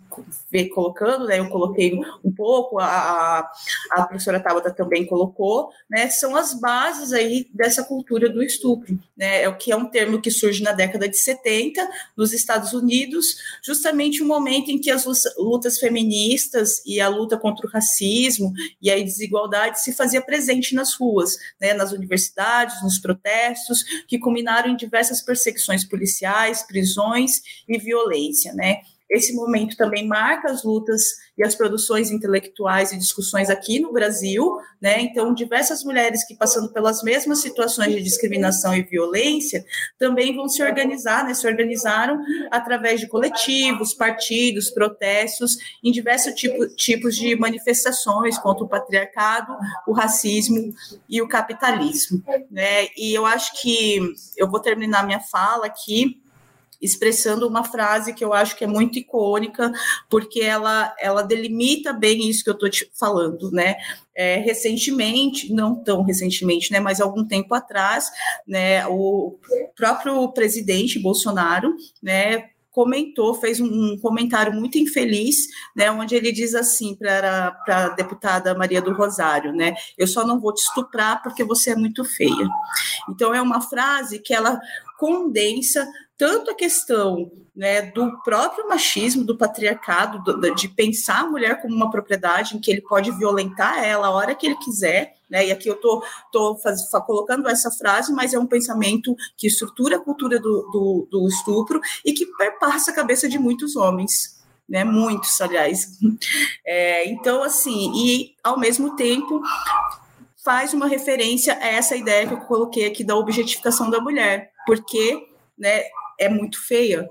vê colocando, né? Eu coloquei um pouco, a, a professora Tabata também colocou, né? São as bases aí dessa cultura do estupro, né? É o que é um termo que surge na década de 70 nos Estados Unidos, justamente o um momento em que as lutas feministas e a luta contra o racismo e a desigualdade se fazia presente nas ruas, né? Nas universidades, nos protestos, que culminaram em diversas perseguições policiais, prisões e violência, né? Esse momento também marca as lutas e as produções intelectuais e discussões aqui no Brasil, né? Então, diversas mulheres que passando pelas mesmas situações de discriminação e violência também vão se organizar, né? Se organizaram através de coletivos, partidos, protestos, em diversos tipo, tipos de manifestações contra o patriarcado, o racismo e o capitalismo, né? E eu acho que eu vou terminar minha fala aqui expressando uma frase que eu acho que é muito icônica, porque ela, ela delimita bem isso que eu estou te falando, né? É, recentemente, não tão recentemente, né, mas algum tempo atrás, né, o próprio presidente Bolsonaro, né, comentou, fez um comentário muito infeliz, né, onde ele diz assim para a deputada Maria do Rosário, né, eu só não vou te estuprar porque você é muito feia. Então é uma frase que ela condensa tanto a questão né, do próprio machismo, do patriarcado, do, de pensar a mulher como uma propriedade em que ele pode violentar ela a hora que ele quiser, né, e aqui eu estou tô, tô faz, colocando essa frase, mas é um pensamento que estrutura a cultura do, do, do estupro e que perpassa a cabeça de muitos homens, né, muitos, aliás. [LAUGHS] É, então, assim, e ao mesmo tempo faz uma referência a essa ideia que eu coloquei aqui da objetificação da mulher, porque né, é muito feia,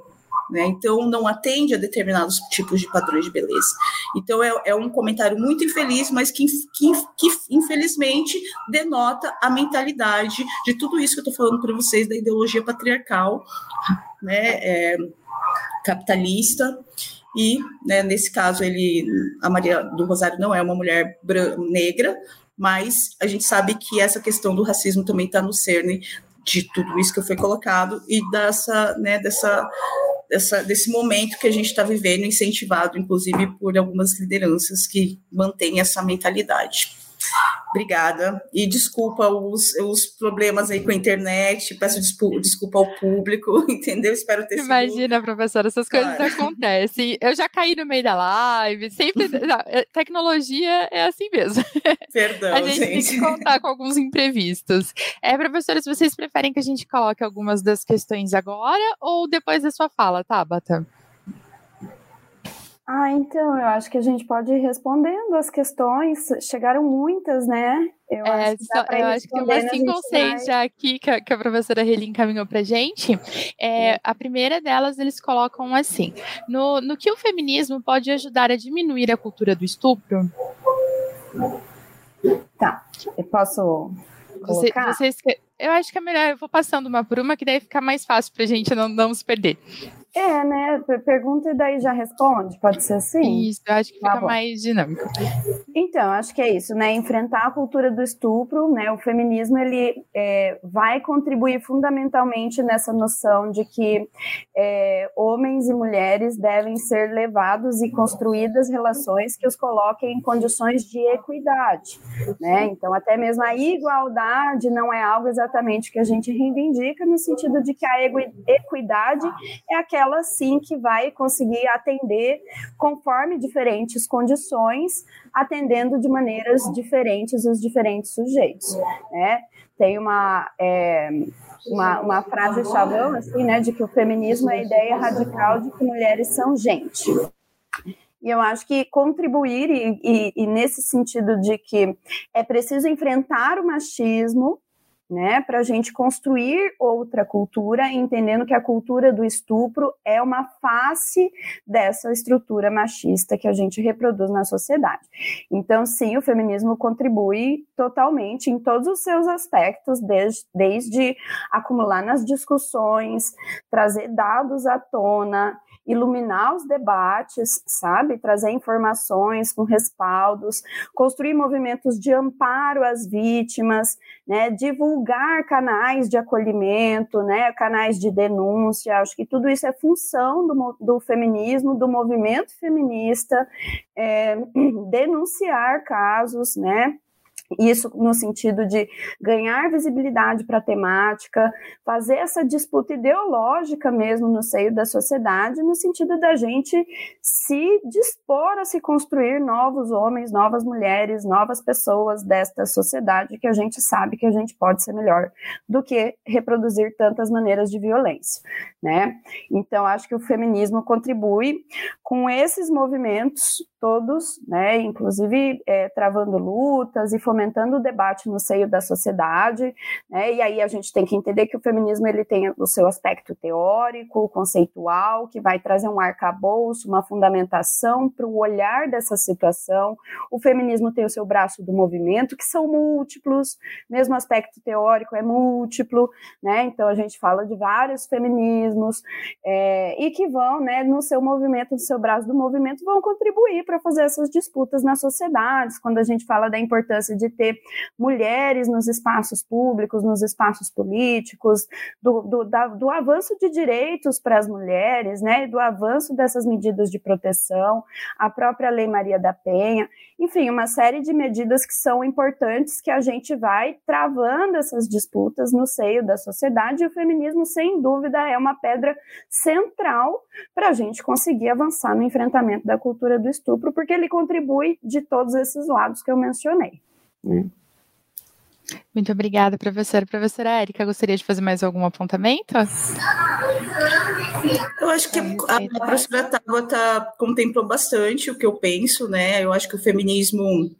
né? Então não atende a determinados tipos de padrões de beleza. Então é, é um comentário muito infeliz, mas que, que, que, infelizmente denota a mentalidade de tudo isso que eu estou falando para vocês da ideologia patriarcal, né? É, capitalista e né, nesse caso ele a Maria do Rosário não é uma mulher negra mas a gente sabe que essa questão do racismo também está no cerne de tudo isso que foi colocado e dessa, né, dessa, dessa, desse momento que a gente está vivendo, incentivado, inclusive, por algumas lideranças que mantêm essa mentalidade. Obrigada. E desculpa os, os problemas aí com a internet, peço desculpa, desculpa ao público, [LAUGHS] entendeu? Espero ter Imagina, sido... professora, essas coisas claro. acontecem. Eu já caí no meio da live, sempre. [LAUGHS] É, tecnologia é assim mesmo. [LAUGHS] Perdão, a gente, gente, tem que contar com alguns imprevistos. É, professora, se vocês preferem que a gente coloque algumas das questões agora ou depois da sua fala, Tabata? Ah, então, eu acho que a gente pode ir respondendo as questões. Chegaram muitas, né? Eu é, acho que, só, eu acho que tem umas cinco ou seis já aqui que a, que a professora Reli encaminhou para gente. É, a primeira delas, eles colocam assim: no, no que o feminismo pode ajudar a diminuir a cultura do estupro? Tá, eu posso. Você, vocês, eu acho que é melhor, eu vou passando uma por uma, que daí fica mais fácil para a gente não, não se perder. É, né? Pergunta e daí já responde, pode ser assim? Isso, eu acho que tá fica tá mais dinâmico. Então, acho que é isso, né? Enfrentar a cultura do estupro, né? O feminismo, ele é, vai contribuir fundamentalmente nessa noção de que é, homens e mulheres devem ser levados e construídas relações que os coloquem em condições de equidade, né? Então, até mesmo a igualdade não é algo exatamente que a gente reivindica no sentido de que a equidade é aquela ela sim que vai conseguir atender conforme diferentes condições, atendendo de maneiras diferentes os diferentes sujeitos, né? Tem uma, é, uma, uma frase chavão, assim, né, de que o feminismo é a ideia radical de que mulheres são gente. E eu acho que contribuir, e, e, e, nesse sentido de que é preciso enfrentar o machismo, né, para a gente construir outra cultura, entendendo que a cultura do estupro é uma face dessa estrutura machista que a gente reproduz na sociedade. Então, sim, o feminismo contribui totalmente em todos os seus aspectos, desde, desde acumular nas discussões, trazer dados à tona, iluminar os debates, sabe? Trazer informações com respaldos, construir movimentos de amparo às vítimas, né? Divulgar canais de acolhimento, né? Canais de denúncia. Acho que tudo isso é função do, do feminismo, do movimento feminista, é, [CLEARS THROAT] denunciar casos, né? Isso no sentido de ganhar visibilidade para a temática, fazer essa disputa ideológica mesmo no seio da sociedade, no sentido da gente se dispor a se construir novos homens, novas mulheres, novas pessoas desta sociedade que a gente sabe que a gente pode ser melhor do que reproduzir tantas maneiras de violência, né? Então acho que o feminismo contribui com esses movimentos todos, né? Inclusive é, travando lutas e fomentando o debate no seio da sociedade, né? E aí a gente tem que entender que o feminismo ele tem o seu aspecto teórico, conceitual, que vai trazer um arcabouço, uma fundamentação para o olhar dessa situação. O feminismo tem o seu braço do movimento, que são múltiplos, mesmo aspecto teórico é múltiplo, né? Então a gente fala de vários feminismos é, e que vão, né, no seu movimento, no seu braço do movimento, vão contribuir para fazer essas disputas nas sociedades, quando a gente fala da importância de de ter mulheres nos espaços públicos, nos espaços políticos, do, do, da, do avanço de direitos para as mulheres, né, do avanço dessas medidas de proteção, a própria Lei Maria da Penha, enfim, uma série de medidas que são importantes que a gente vai travando essas disputas no seio da sociedade e o feminismo, sem dúvida, é uma pedra central para a gente conseguir avançar no enfrentamento da cultura do estupro, porque ele contribui de todos esses lados que eu mencionei. Né? Muito obrigada, professora. Professora Érica, gostaria de fazer mais algum apontamento? Eu acho que a, a professora Tabata contemplou bastante o que eu penso, né? Eu acho que o feminismo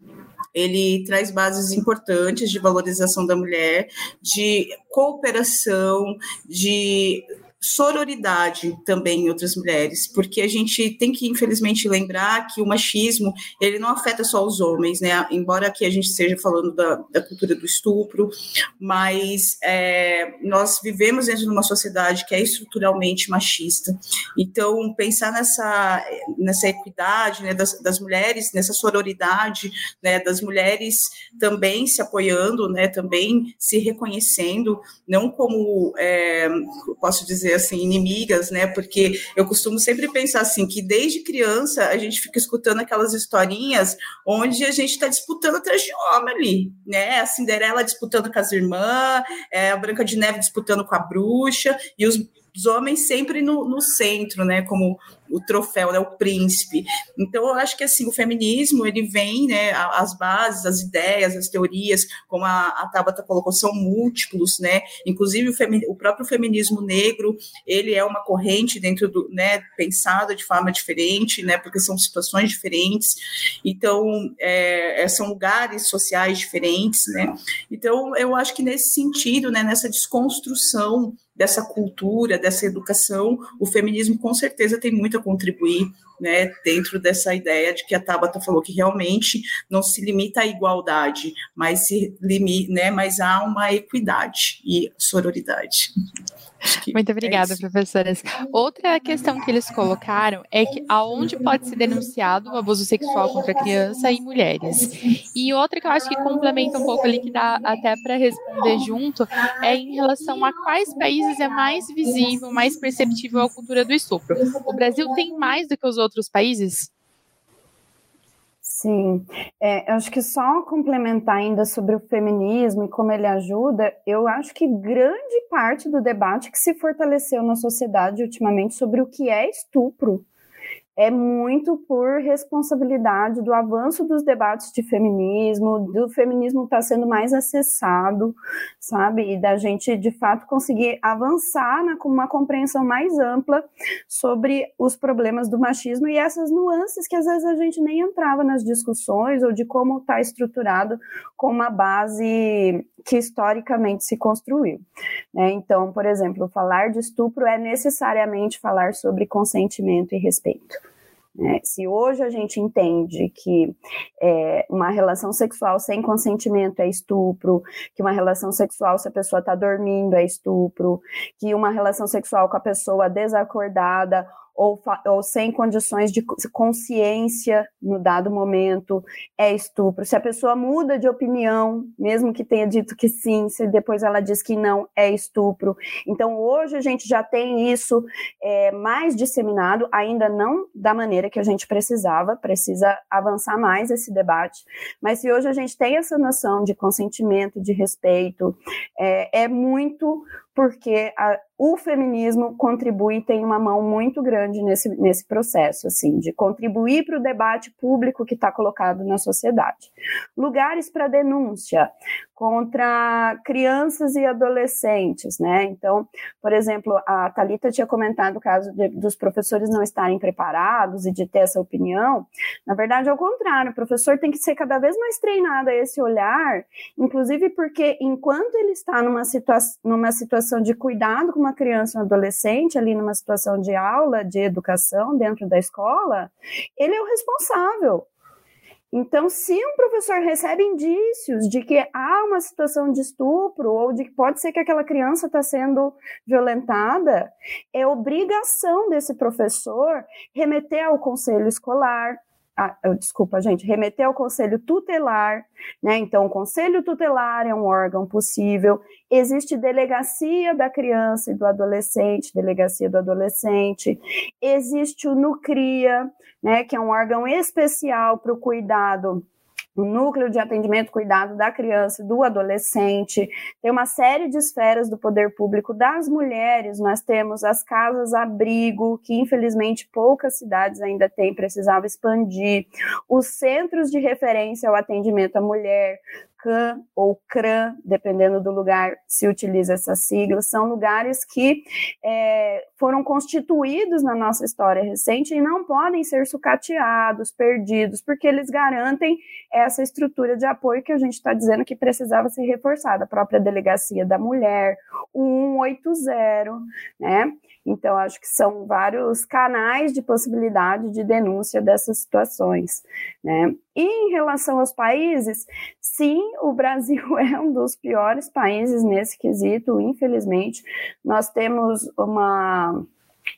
ele traz bases importantes de valorização da mulher, de cooperação, de sororidade também em outras mulheres, porque a gente tem que infelizmente lembrar que o machismo ele não afeta só os homens, né? Embora aqui a gente esteja falando da, da cultura do estupro, mas é, nós vivemos dentro de uma sociedade que é estruturalmente machista. Então pensar nessa nessa equidade né, das, das mulheres, nessa sororidade, né, das mulheres também se apoiando, né, também se reconhecendo, não como é, posso dizer assim, inimigas, né? Porque eu costumo sempre pensar assim, que desde criança a gente fica escutando aquelas historinhas onde a gente está disputando atrás de homem ali, né? A Cinderela disputando com as irmãs, é, a Branca de Neve disputando com a bruxa, e os os homens sempre no, no centro, né, como o troféu, né, o príncipe. Então, eu acho que assim o feminismo ele vem, né, as bases, as ideias, as teorias, como a, a Tabata colocou, são múltiplos, né. Inclusive o, femi, o próprio feminismo negro, ele é uma corrente dentro do, né, pensada de forma diferente, né, porque são situações diferentes. Então, é, é são lugares sociais diferentes, né. Então, eu acho que nesse sentido, né, nessa desconstrução dessa cultura, dessa educação, o feminismo com certeza tem muito a contribuir né, dentro dessa ideia de que a Tabata falou que realmente não se limita à igualdade, mas se limita, né, mas há uma equidade e sororidade. Muito obrigada, é professoras. Outra questão que eles colocaram é que aonde pode ser denunciado o abuso sexual contra criança e mulheres. E outra que eu acho que complementa um pouco ali, que dá até para responder junto, é em relação a quais países é mais visível, mais perceptível a cultura do estupro. O Brasil tem mais do que os outros países? Sim, é, acho que só complementar ainda sobre o feminismo e como ele ajuda, eu acho que grande parte do debate que se fortaleceu na sociedade ultimamente sobre o que é estupro é muito por responsabilidade do avanço dos debates de feminismo, do feminismo estar tá sendo mais acessado, sabe? E da gente, de fato, conseguir avançar na, com uma compreensão mais ampla sobre os problemas do machismo e essas nuances que às vezes a gente nem entrava nas discussões ou de como está estruturado com uma base que historicamente se construiu. Né? Então, por exemplo, falar de estupro é necessariamente falar sobre consentimento e respeito. Né? Se hoje a gente entende que é, uma relação sexual sem consentimento é estupro, que uma relação sexual se a pessoa está dormindo é estupro, que uma relação sexual com a pessoa desacordada ou, ou sem condições de consciência no dado momento, é estupro. Se a pessoa muda de opinião, mesmo que tenha dito que sim, se depois ela diz que não, é estupro. Então, hoje a gente já tem isso é, mais disseminado, ainda não da maneira que a gente precisava, precisa avançar mais esse debate. Mas se hoje a gente tem essa noção de consentimento, de respeito, é, é muito porque a, o feminismo contribui, tem uma mão muito grande nesse, nesse processo, assim, de contribuir para o debate público que está colocado na sociedade. Lugares para denúncia contra crianças e adolescentes, né? Então, por exemplo, a Talita tinha comentado o caso de, dos professores não estarem preparados e de ter essa opinião. Na verdade, ao contrário, o professor tem que ser cada vez mais treinado a esse olhar, inclusive porque enquanto ele está numa, situa numa situação de cuidado com uma criança um adolescente, ali numa situação de aula, de educação dentro da escola, ele é o responsável. Então, se um professor recebe indícios de que há uma situação de estupro ou de que pode ser que aquela criança está sendo violentada, é obrigação desse professor remeter ao conselho escolar, ah, desculpa, gente, remeter ao conselho tutelar, né? Então, o conselho tutelar é um órgão possível. Existe delegacia da criança e do adolescente, delegacia do adolescente. Existe o NUCRIA, né? Que é um órgão especial para o cuidado o núcleo de atendimento cuidado da criança e do adolescente, tem uma série de esferas do poder público das mulheres, nós temos as casas abrigo, que infelizmente poucas cidades ainda têm, precisava expandir, os centros de referência ao atendimento à mulher, CAN ou CRAN, dependendo do lugar se utiliza essa sigla, são lugares que é, foram constituídos na nossa história recente e não podem ser sucateados, perdidos, porque eles garantem essa estrutura de apoio que a gente está dizendo que precisava ser reforçada, a própria delegacia da mulher, o 180, né? Então, acho que são vários canais de possibilidade de denúncia dessas situações, né? E em relação aos países, sim, o Brasil [LAUGHS] é um dos piores países nesse quesito, infelizmente. Nós temos uma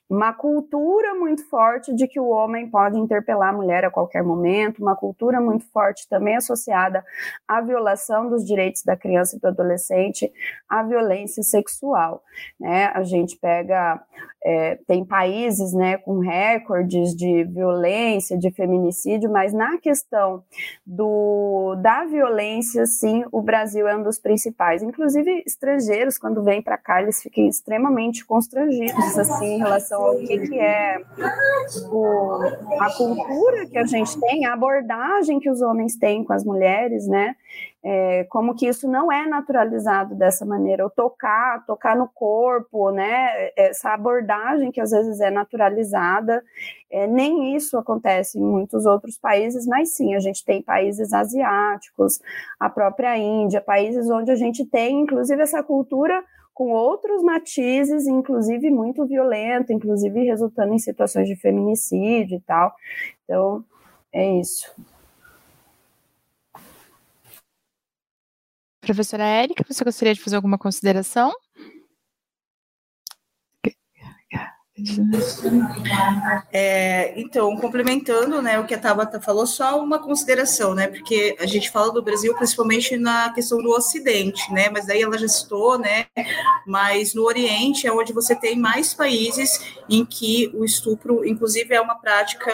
uma cultura muito forte de que o homem pode interpelar a mulher a qualquer momento, uma cultura muito forte também associada à violação dos direitos da criança e do adolescente, à violência sexual. Né? A gente pega, é, tem países né, com recordes de violência, de feminicídio, mas na questão do, da violência, sim, o Brasil é um dos principais. Inclusive, estrangeiros, quando vêm para cá, eles ficam extremamente constrangidos assim, em relação relação ao que, que é o, a cultura que a gente tem, a abordagem que os homens têm com as mulheres, né? É, como que isso não é naturalizado dessa maneira, o tocar, tocar no corpo, né? Essa abordagem que às vezes é naturalizada, é, nem isso acontece em muitos outros países, mas sim, a gente tem países asiáticos, a própria Índia, países onde a gente tem, inclusive, essa cultura com outros matizes, inclusive muito violento, inclusive resultando em situações de feminicídio e tal. Então, é isso. Professora Érica, você gostaria de fazer alguma consideração? É, então, complementando né, o que a Tabata falou, só uma consideração, né? Porque a gente fala do Brasil principalmente na questão do Ocidente, né? Mas daí ela já citou, né? Mas no Oriente é onde você tem mais países em que o estupro, inclusive, é uma prática,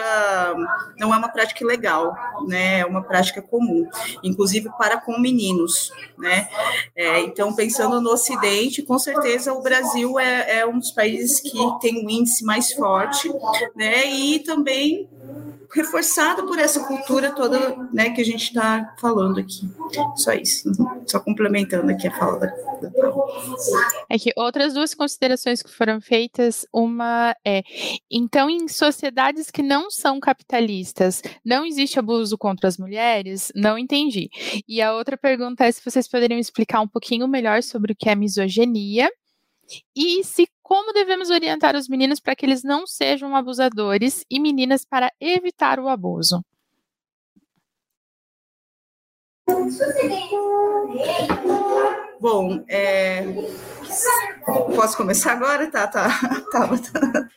não é uma prática ilegal, né? É uma prática comum, inclusive para com meninos, né? É, então, pensando no Ocidente, com certeza o Brasil é, é um dos países que tem um índice mais forte, né? E também reforçado por essa cultura toda, né, que a gente está falando aqui. Só isso. Só complementando aqui a fala da É que outras duas considerações que foram feitas, uma é, então em sociedades que não são capitalistas, não existe abuso contra as mulheres? Não entendi. E a outra pergunta é se vocês poderiam explicar um pouquinho melhor sobre o que é misoginia e se como devemos orientar os meninos para que eles não sejam abusadores e meninas para evitar o abuso. Bom, é... posso começar agora? Tá, tá, [LAUGHS] tá. tá.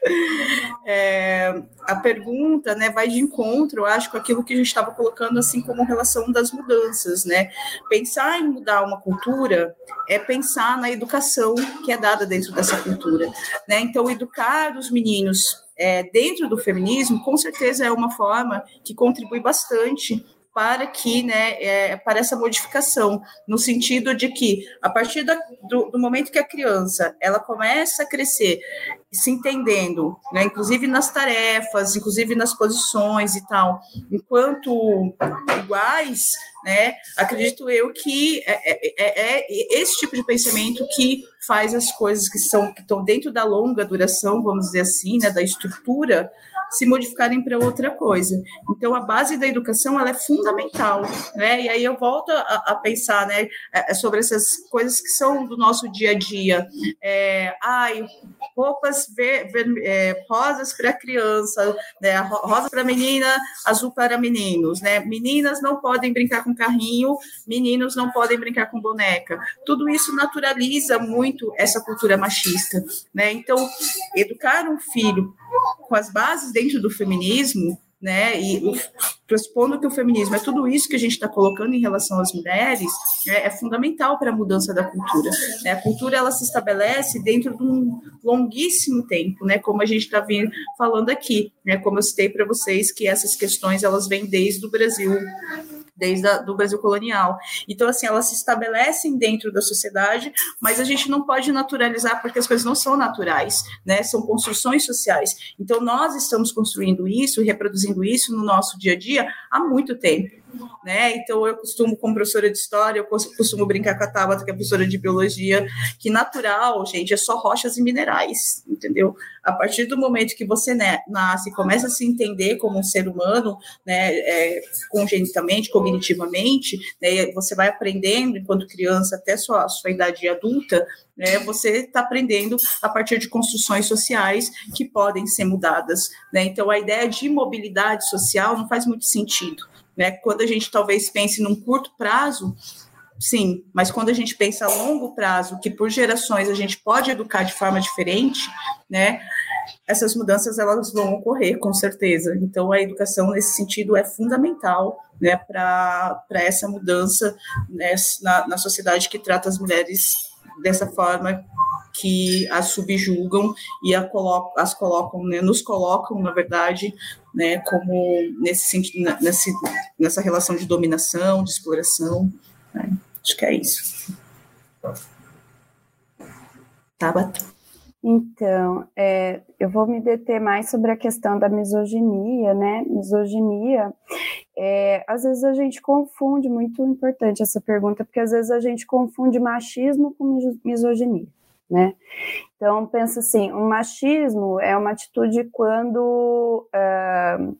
É... A pergunta, né, vai de encontro, eu acho, com aquilo que a gente estava colocando assim como relação das mudanças, né? Pensar em mudar uma cultura é pensar na educação que é dada dentro dessa cultura, né? Então, educar os meninos é, dentro do feminismo, com certeza é uma forma que contribui bastante para que, né, é, para essa modificação, no sentido de que a partir da, do, do, momento que a criança ela começa a crescer, se entendendo, né, inclusive nas tarefas, inclusive nas posições e tal, enquanto iguais, né, acredito eu que é, é, é, é esse tipo de pensamento que faz as coisas que são que estão dentro da longa duração, vamos dizer assim, né, da estrutura se modificarem para outra coisa. Então, a base da educação ela é fundamental, né? E aí eu volto a, a pensar, né, é, é sobre essas coisas que são do nosso dia a dia. É, ai, roupas ver, ver, é, rosas para criança, né? Rosa para menina, azul para meninos, né? Meninas não podem brincar com carrinho, meninos não podem brincar com boneca. Tudo isso naturaliza muito essa cultura machista, né? Então, educar um filho com as bases dentro do feminismo, né? E o, pressupondo que o feminismo é tudo isso que a gente está colocando em relação às mulheres, é, é fundamental para a mudança da cultura. Né? A cultura ela se estabelece dentro de um longuíssimo tempo, né? Como a gente está falando aqui, né? Como eu citei para vocês que essas questões elas vêm desde o Brasil desde o do Brasil colonial. Então, assim, elas se estabelecem dentro da sociedade, mas a gente não pode naturalizar porque as coisas não são naturais, né? São construções sociais. Então, nós estamos construindo isso reproduzindo isso no nosso dia a dia há muito tempo né? Então eu costumo, como professora de história, eu costumo brincar com a Tabata, que é professora de biologia, que natural, gente, é só rochas e minerais, entendeu? A partir do momento que você né, nasce, começa a se entender como um ser humano, né, é, congenitamente, cognitivamente, né, você vai aprendendo enquanto criança até sua, sua idade adulta, né, você está aprendendo a partir de construções sociais que podem ser mudadas. Né? Então, a ideia de mobilidade social não faz muito sentido. Né? Quando a gente talvez pense num curto prazo, sim, mas quando a gente pensa a longo prazo, que por gerações a gente pode educar de forma diferente, né? Essas mudanças elas vão ocorrer com certeza. Então a educação nesse sentido é fundamental, né, para essa mudança né, na, na sociedade que trata as mulheres dessa forma que as subjugam e a colocam, as colocam, né, nos colocam, na verdade, né, como nesse sentido, nesse, nessa relação de dominação, de exploração. Né? Acho que é isso. Tabata. Então, é, eu vou me deter mais sobre a questão da misoginia, né? Misoginia, é, às vezes a gente confunde, muito importante essa pergunta, porque às vezes a gente confunde machismo com misoginia né? Então, pensa assim, o machismo é uma atitude quando uh,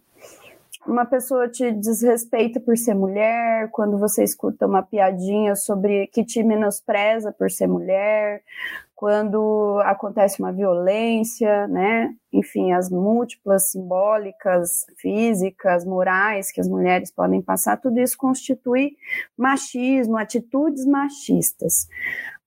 uma pessoa te desrespeita por ser mulher, quando você escuta uma piadinha sobre que te menospreza por ser mulher, quando acontece uma violência, né? Enfim, as múltiplas simbólicas, físicas, morais que as mulheres podem passar, tudo isso constitui machismo, atitudes machistas.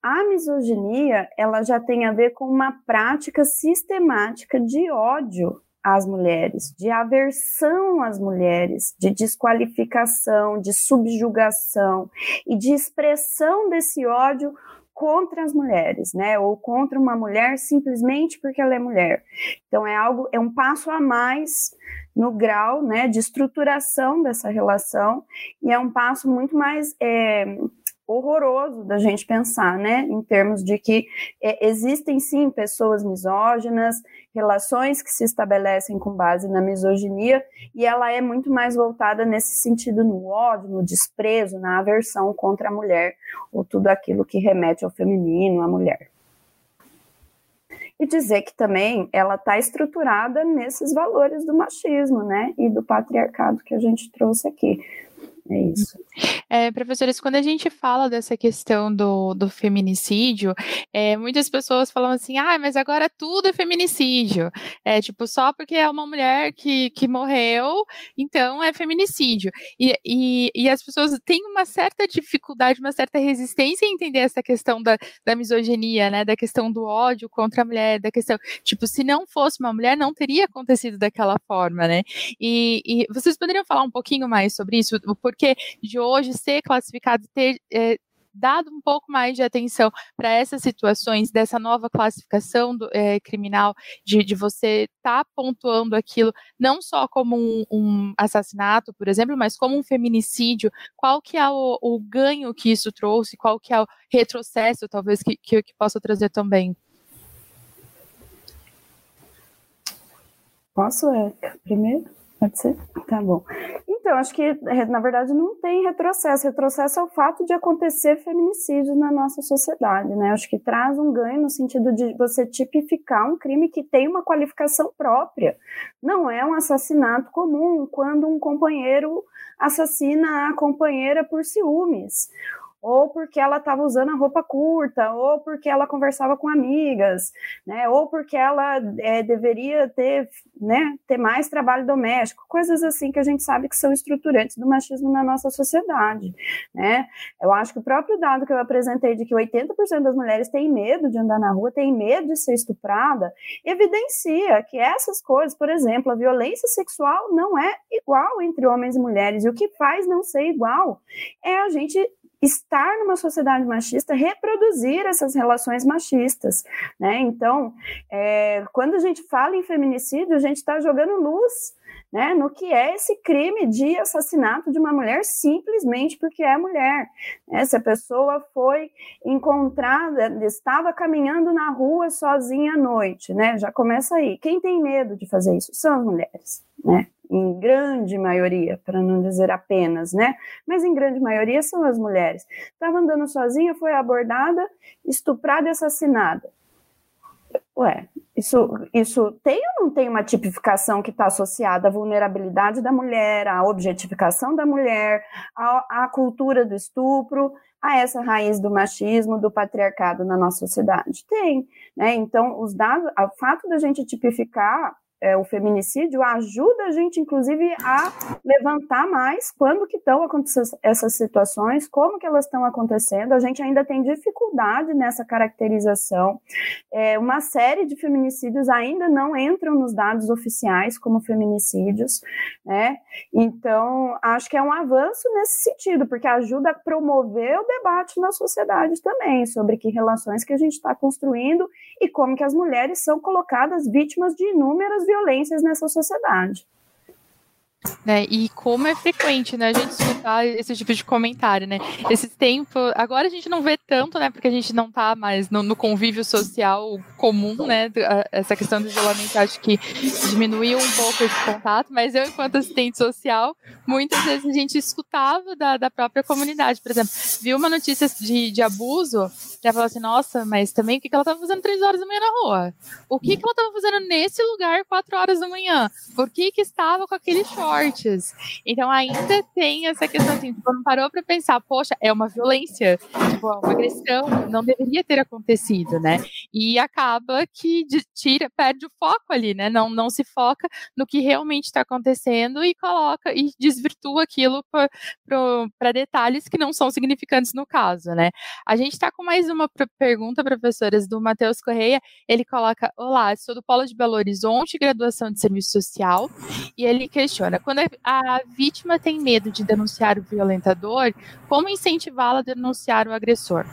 A misoginia, ela já tem a ver com uma prática sistemática de ódio às mulheres, de aversão às mulheres, de desqualificação, de subjugação e de expressão desse ódio contra as mulheres, né? Ou contra uma mulher simplesmente porque ela é mulher. Então é algo, é um passo a mais no grau, né, de estruturação dessa relação e é um passo muito mais é, horroroso da gente pensar, né, em termos de que é, existem sim pessoas misóginas, relações que se estabelecem com base na misoginia, e ela é muito mais voltada nesse sentido no ódio, no desprezo, na aversão contra a mulher, ou tudo aquilo que remete ao feminino, à mulher. E dizer que também ela está estruturada nesses valores do machismo, né, e do patriarcado que a gente trouxe aqui é isso. É, professores, quando a gente fala dessa questão do, do feminicídio, é, muitas pessoas falam assim, ah, mas agora tudo é feminicídio. É tipo, só porque é uma mulher que, que morreu, então é feminicídio. E, e, e as pessoas têm uma certa dificuldade, uma certa resistência em entender essa questão da, da misoginia, né? Da questão do ódio contra a mulher, da questão, tipo, se não fosse uma mulher, não teria acontecido daquela forma, né? E, e vocês poderiam falar um pouquinho mais sobre isso? Por porque de hoje ser classificado, ter é, dado um pouco mais de atenção para essas situações dessa nova classificação do, é, criminal, de, de você estar tá pontuando aquilo não só como um, um, assassinato, por exemplo, mas como um feminicídio, qual que é o, o, ganho que isso trouxe, qual que é o retrocesso, talvez, que, que, que possa trazer também? Posso, Érica, primeiro? Pode ser? Tá bom. Então, acho que, na verdade, não tem retrocesso. Retrocesso é o fato de acontecer feminicídio na nossa sociedade, né? Acho que traz um ganho no sentido de você tipificar um crime que tem uma qualificação própria. Não é um assassinato comum quando um companheiro assassina a companheira por ciúmes ou porque ela estava usando a roupa curta, ou porque ela conversava com amigas, né, ou porque ela é, deveria ter, né, ter mais trabalho doméstico, coisas assim que a gente sabe que são estruturantes do machismo na nossa sociedade, né. Eu acho que o próprio dado que eu apresentei de que 80% das mulheres têm medo de andar na rua, têm medo de ser estuprada, evidencia que essas coisas, por exemplo, a violência sexual não é igual entre homens e mulheres, e o que faz não ser igual é a gente estar numa sociedade machista, reproduzir essas relações machistas, né? Então, é, quando a gente fala em feminicídio, a gente está jogando luz né, no que é esse crime de assassinato de uma mulher simplesmente porque é mulher. Né? Se a pessoa foi encontrada, estava caminhando na rua sozinha à noite, né? Já começa aí. Quem tem medo de fazer isso são as mulheres, né? Em grande maioria, para não dizer apenas, né? Mas em grande maioria são as mulheres. Estava andando sozinha, foi abordada, estuprada e assassinada. Ué, isso, isso tem ou não tem uma tipificação que está associada à vulnerabilidade da mulher, à objetificação da mulher, à, à cultura do estupro, a essa raiz do machismo, do patriarcado na nossa sociedade? Tem, né? Então, os dados, o fato da gente tipificar é, o feminicídio ajuda a gente, inclusive, a levantar mais quando que estão acontecendo essas situações, como que elas estão acontecendo. A gente ainda tem dificuldade nessa caracterização. É, uma série de feminicídios ainda não entram nos dados oficiais como feminicídios, né? Então, acho que é um avanço nesse sentido, porque ajuda a promover o debate na sociedade também sobre que relações que a gente está construindo e como que as mulheres são colocadas vítimas de inúmeras violências nessa sociedade. Né? E como é frequente, né, a gente escutar esse tipo de comentário, né? Esse tempo, agora a gente não vê tanto, né, porque a gente não está mais no, no, convívio social comum, né? Essa questão do isolamento acho que diminuiu um pouco esse contato, mas eu, enquanto assistente social, muitas vezes a gente escutava da, da própria comunidade, por exemplo, viu uma notícia de, de abuso, já falou assim, nossa, mas também o que, que ela estava fazendo três horas da manhã na rua? O que, que ela estava fazendo nesse lugar quatro horas da manhã? Por que que estava com aquele shorts? Então ainda tem essa questão assim, tipo, não parou para pensar, poxa, é uma violência, tipo, é uma agressão, não deveria ter acontecido, né? E acaba que tira, perde o foco ali, né? Não, não se foca no que realmente está acontecendo e coloca e desvirtua aquilo para detalhes que não são significantes no caso, né? A gente está com mais uma pergunta, professoras, do Matheus Correia. Ele coloca: Olá, sou do Polo de Belo Horizonte, graduação de serviço social. E ele questiona: quando a vítima tem medo de denunciar o violentador, como incentivá-la a denunciar o agressor?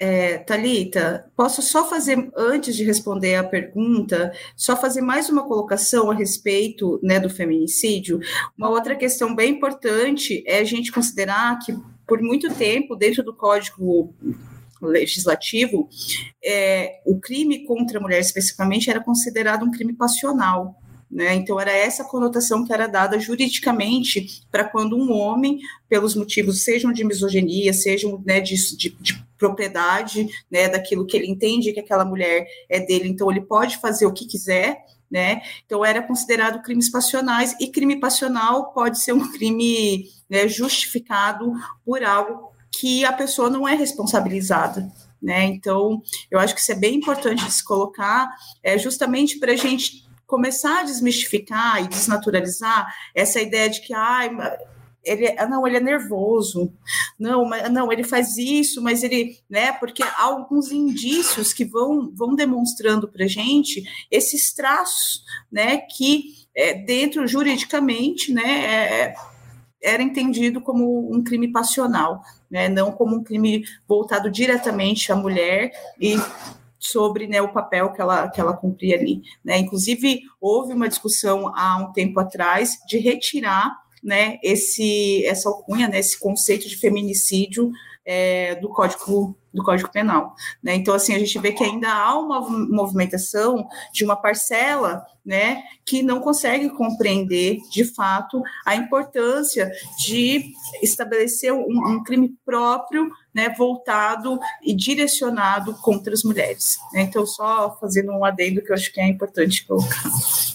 É, Talita, posso só fazer antes de responder a pergunta, só fazer mais uma colocação a respeito né, do feminicídio. Uma outra questão bem importante é a gente considerar que por muito tempo, dentro do Código Legislativo, é, o crime contra a mulher, especificamente, era considerado um crime passional. Né? Então, era essa conotação que era dada juridicamente para quando um homem, pelos motivos, sejam de misoginia, sejam né, de, de, de propriedade, né, daquilo que ele entende que aquela mulher é dele, então ele pode fazer o que quiser, né? Então era considerado crimes passionais e crime passional pode ser um crime né, justificado por algo que a pessoa não é responsabilizada. Né? Então, eu acho que isso é bem importante se colocar, é justamente para a gente começar a desmistificar e desnaturalizar essa ideia de que ah, ele, é, não, ele é nervoso, não, não, ele faz isso, mas ele, né, porque há alguns indícios que vão, vão demonstrando para gente esses traços, né, que é, dentro juridicamente, né, é, era entendido como um crime passional, né, não como um crime voltado diretamente à mulher e sobre né, o papel que ela, que ela cumpria ali. Né? Inclusive, houve uma discussão há um tempo atrás de retirar né, esse, essa alcunha, né, esse conceito de feminicídio é, do Código do Código Penal. Né? Então, assim, a gente vê que ainda há uma movimentação de uma parcela né, que não consegue compreender, de fato, a importância de estabelecer um, um crime próprio, né, voltado e direcionado contra as mulheres. Né? Então, só fazendo um adendo que eu acho que é importante colocar.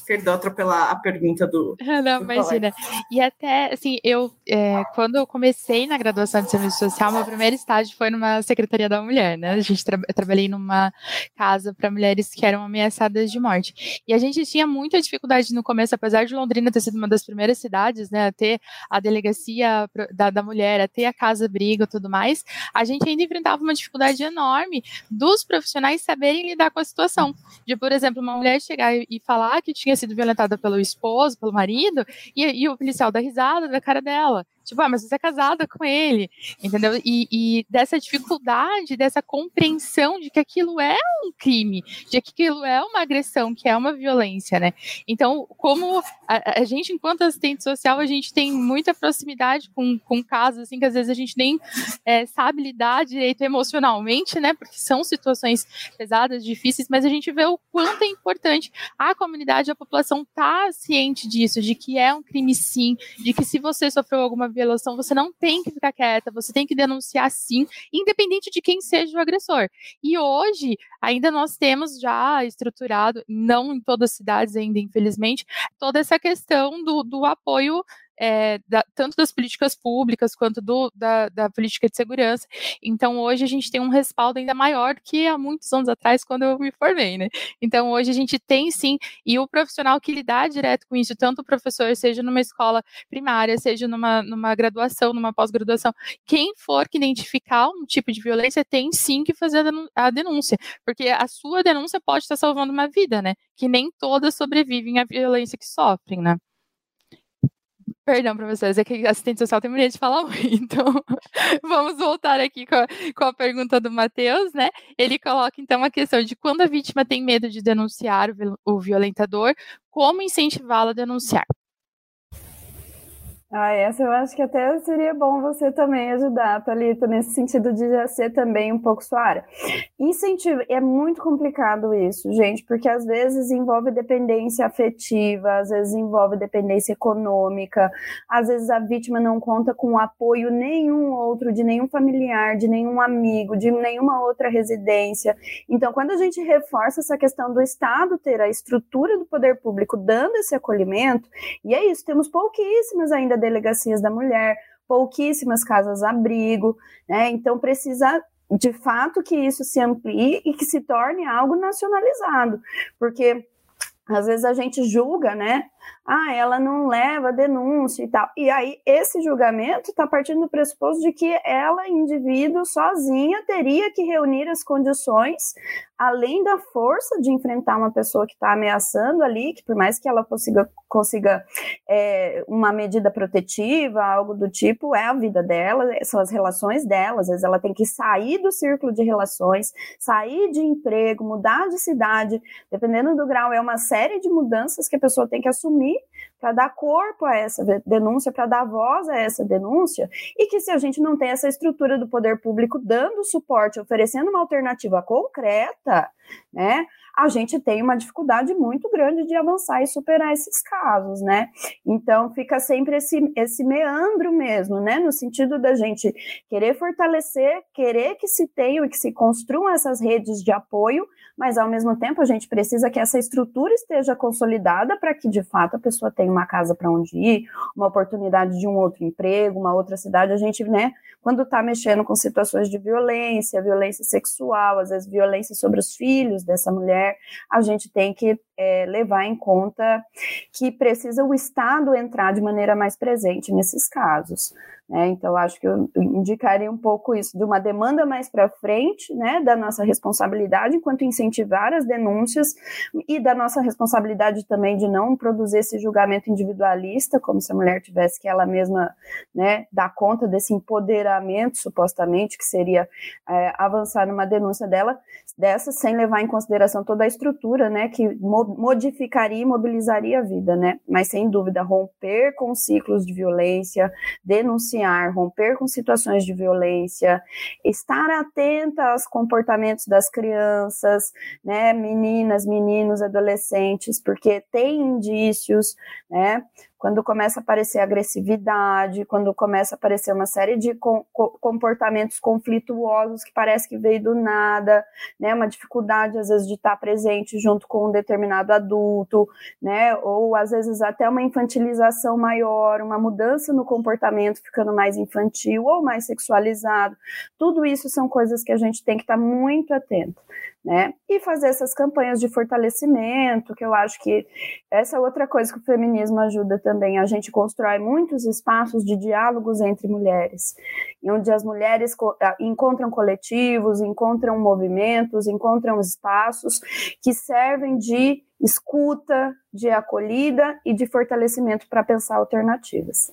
Perdão atropelar a pergunta do. [LAUGHS] Não, do imagina. Colega. E até, assim, eu, é, quando eu comecei na graduação de serviço social, meu primeiro estágio foi numa Secretaria da Mulher, né? A gente tra trabalhei numa casa para mulheres que eram ameaçadas de morte. E a gente tinha muita dificuldade no começo, apesar de Londrina ter sido uma das primeiras cidades, né? A ter a delegacia da, da mulher, a ter a casa briga e tudo mais, a gente ainda enfrentava uma dificuldade enorme dos profissionais saberem lidar com a situação. De, por exemplo, uma mulher chegar e falar que tinha sido violentada pelo esposo, pelo marido, e, e o policial dá risada da cara dela. Tipo, ah, mas você é casada com ele, entendeu? E, e, dessa dificuldade, dessa compreensão de que aquilo é um crime, de que aquilo é uma agressão, que é uma violência, né? Então, como a, a gente, enquanto assistente social, a gente tem muita proximidade com, com casos, assim, que às vezes a gente nem é, sabe lidar direito emocionalmente, né? Porque são situações pesadas, difíceis, mas a gente vê o quanto é importante a comunidade, a população tá ciente disso, de que é um crime sim, de que se você sofreu alguma violação, você não tem que ficar quieta, você tem que denunciar sim, independente de quem seja o agressor. E hoje, ainda nós temos já estruturado, não em todas as cidades ainda, infelizmente, toda essa questão do, do apoio é, da, tanto das políticas públicas quanto do, da, da, política de segurança. Então, hoje a gente tem um respaldo ainda maior que há muitos anos atrás, quando eu me formei, né? Então, hoje a gente tem sim, e o profissional que lidar direto com isso, tanto o professor, seja numa escola primária, seja numa, numa graduação, numa pós-graduação, quem for que identificar um tipo de violência tem sim que fazer a denúncia, porque a sua denúncia pode estar salvando uma vida, né? Que nem todas sobrevivem à violência que sofrem, né? Perdão, professores, é que assistente social tem mania de falar [LAUGHS] muito. Então, [LAUGHS] vamos voltar aqui com a, com a pergunta do Matheus, né? Ele coloca, então, a questão de quando a vítima tem medo de denunciar o, o violentador, como incentivá-la a denunciar? Ah, essa eu acho que até seria bom você também ajudar, Thalita, nesse sentido de já ser também um pouco sua área. Incentivo, é muito complicado isso, gente, porque às vezes envolve dependência afetiva, às vezes envolve dependência econômica, às vezes a vítima não conta com apoio nenhum outro, de nenhum familiar, de nenhum amigo, de nenhuma outra residência. Então, quando a gente reforça essa questão do Estado ter a estrutura do poder público dando esse acolhimento, e é isso, temos pouquíssimas ainda delegacias da mulher, pouquíssimas casas-abrigo, né? Então precisa de fato que isso se amplie e que se torne algo nacionalizado, porque às vezes a gente julga, né? Ah, ela não leva denúncia e tal. E aí, esse julgamento está partindo do pressuposto de que ela, indivíduo, sozinha, teria que reunir as condições, além da força de enfrentar uma pessoa que está ameaçando ali, que por mais que ela consiga, consiga é, uma medida protetiva, algo do tipo, é a vida dela, são as relações dela. Às vezes ela tem que sair do círculo de relações, sair de emprego, mudar de cidade, dependendo do grau, é uma série de mudanças que a pessoa tem que assumir para dar corpo a essa denúncia, para dar voz a essa denúncia, e que se a gente não tem essa estrutura do poder público dando suporte, oferecendo uma alternativa concreta, né, a gente tem uma dificuldade muito grande de avançar e superar esses casos, né? Então fica sempre esse, esse meandro mesmo, né? No sentido da gente querer fortalecer, querer que se tenham e que se construam essas redes de apoio, mas ao mesmo tempo a gente precisa que essa estrutura esteja consolidada para que de fato a pessoa tenha uma casa para onde ir, uma oportunidade de um outro emprego, uma outra cidade. A gente, né, quando está mexendo com situações de violência, violência sexual, às vezes violência sobre os filhos dessa mulher, a gente tem que é, levar em conta que precisa o Estado entrar de maneira mais presente nesses casos. Né? Então, acho que eu indicaria um pouco isso, de uma demanda mais para frente, né, da nossa responsabilidade enquanto incentivar as denúncias e da nossa responsabilidade também de não produzir esse julgamento individualista, como se a mulher tivesse que ela mesma né, dar conta desse empoderamento, supostamente, que seria é, avançar numa denúncia dela, dessa, sem levar em consideração toda a estrutura né, que modificaria e mobilizaria a vida, né? Mas sem dúvida, romper com ciclos de violência, denunciar, romper com situações de violência, estar atenta aos comportamentos das crianças, né? Meninas, meninos, adolescentes, porque tem indícios, né? Quando começa a aparecer agressividade, quando começa a aparecer uma série de com, comportamentos conflituosos que parece que veio do nada, né? Uma dificuldade às vezes de estar presente junto com um determinado adulto, né? Ou às vezes até uma infantilização maior, uma mudança no comportamento ficando mais infantil ou mais sexualizado. Tudo isso são coisas que a gente tem que estar muito atento né? E fazer essas campanhas de fortalecimento, que eu acho que essa é outra coisa que o feminismo ajuda também. A gente constrói muitos espaços de diálogos entre mulheres, onde as mulheres encontram coletivos, encontram movimentos, encontram espaços que servem de escuta, de acolhida e de fortalecimento para pensar alternativas.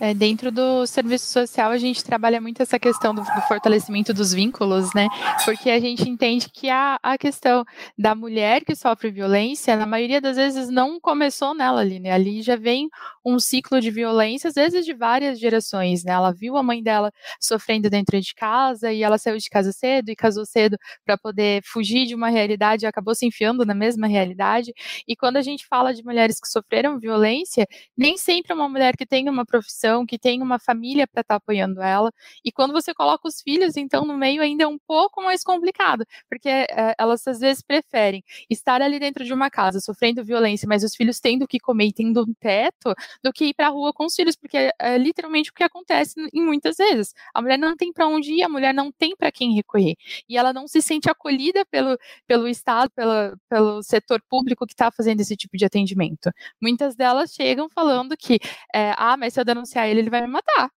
É, dentro do serviço social, a gente trabalha muito essa questão do, do, fortalecimento dos vínculos, né? Porque a gente entende que a, a questão da mulher que sofre violência, na maioria das vezes, não começou nela ali, né? Ali já vem um ciclo de violência, às vezes de várias gerações, né? Ela viu a mãe dela sofrendo dentro de casa e ela saiu de casa cedo e casou cedo para poder fugir de uma realidade e acabou se enfiando na mesma realidade. E quando a gente fala de mulheres que sofreram violência, nem sempre uma mulher que tem uma profissão, que tem uma família para estar tá apoiando ela. E quando você coloca os filhos, então, no meio ainda é um pouco mais complicado, porque é, elas às vezes preferem estar ali dentro de uma casa sofrendo violência, mas os filhos tendo que comer e tendo um teto, do que ir para a rua com os filhos, porque é, é literalmente o que acontece em muitas vezes. A mulher não tem para onde ir, a mulher não tem para quem recorrer. E ela não se sente acolhida pelo, pelo Estado, pela, pelo setor público que está fazendo esse tipo de atendimento. Muitas delas chegam falando que, é, ah, mas se eu denunciar ele, ele vai me matar.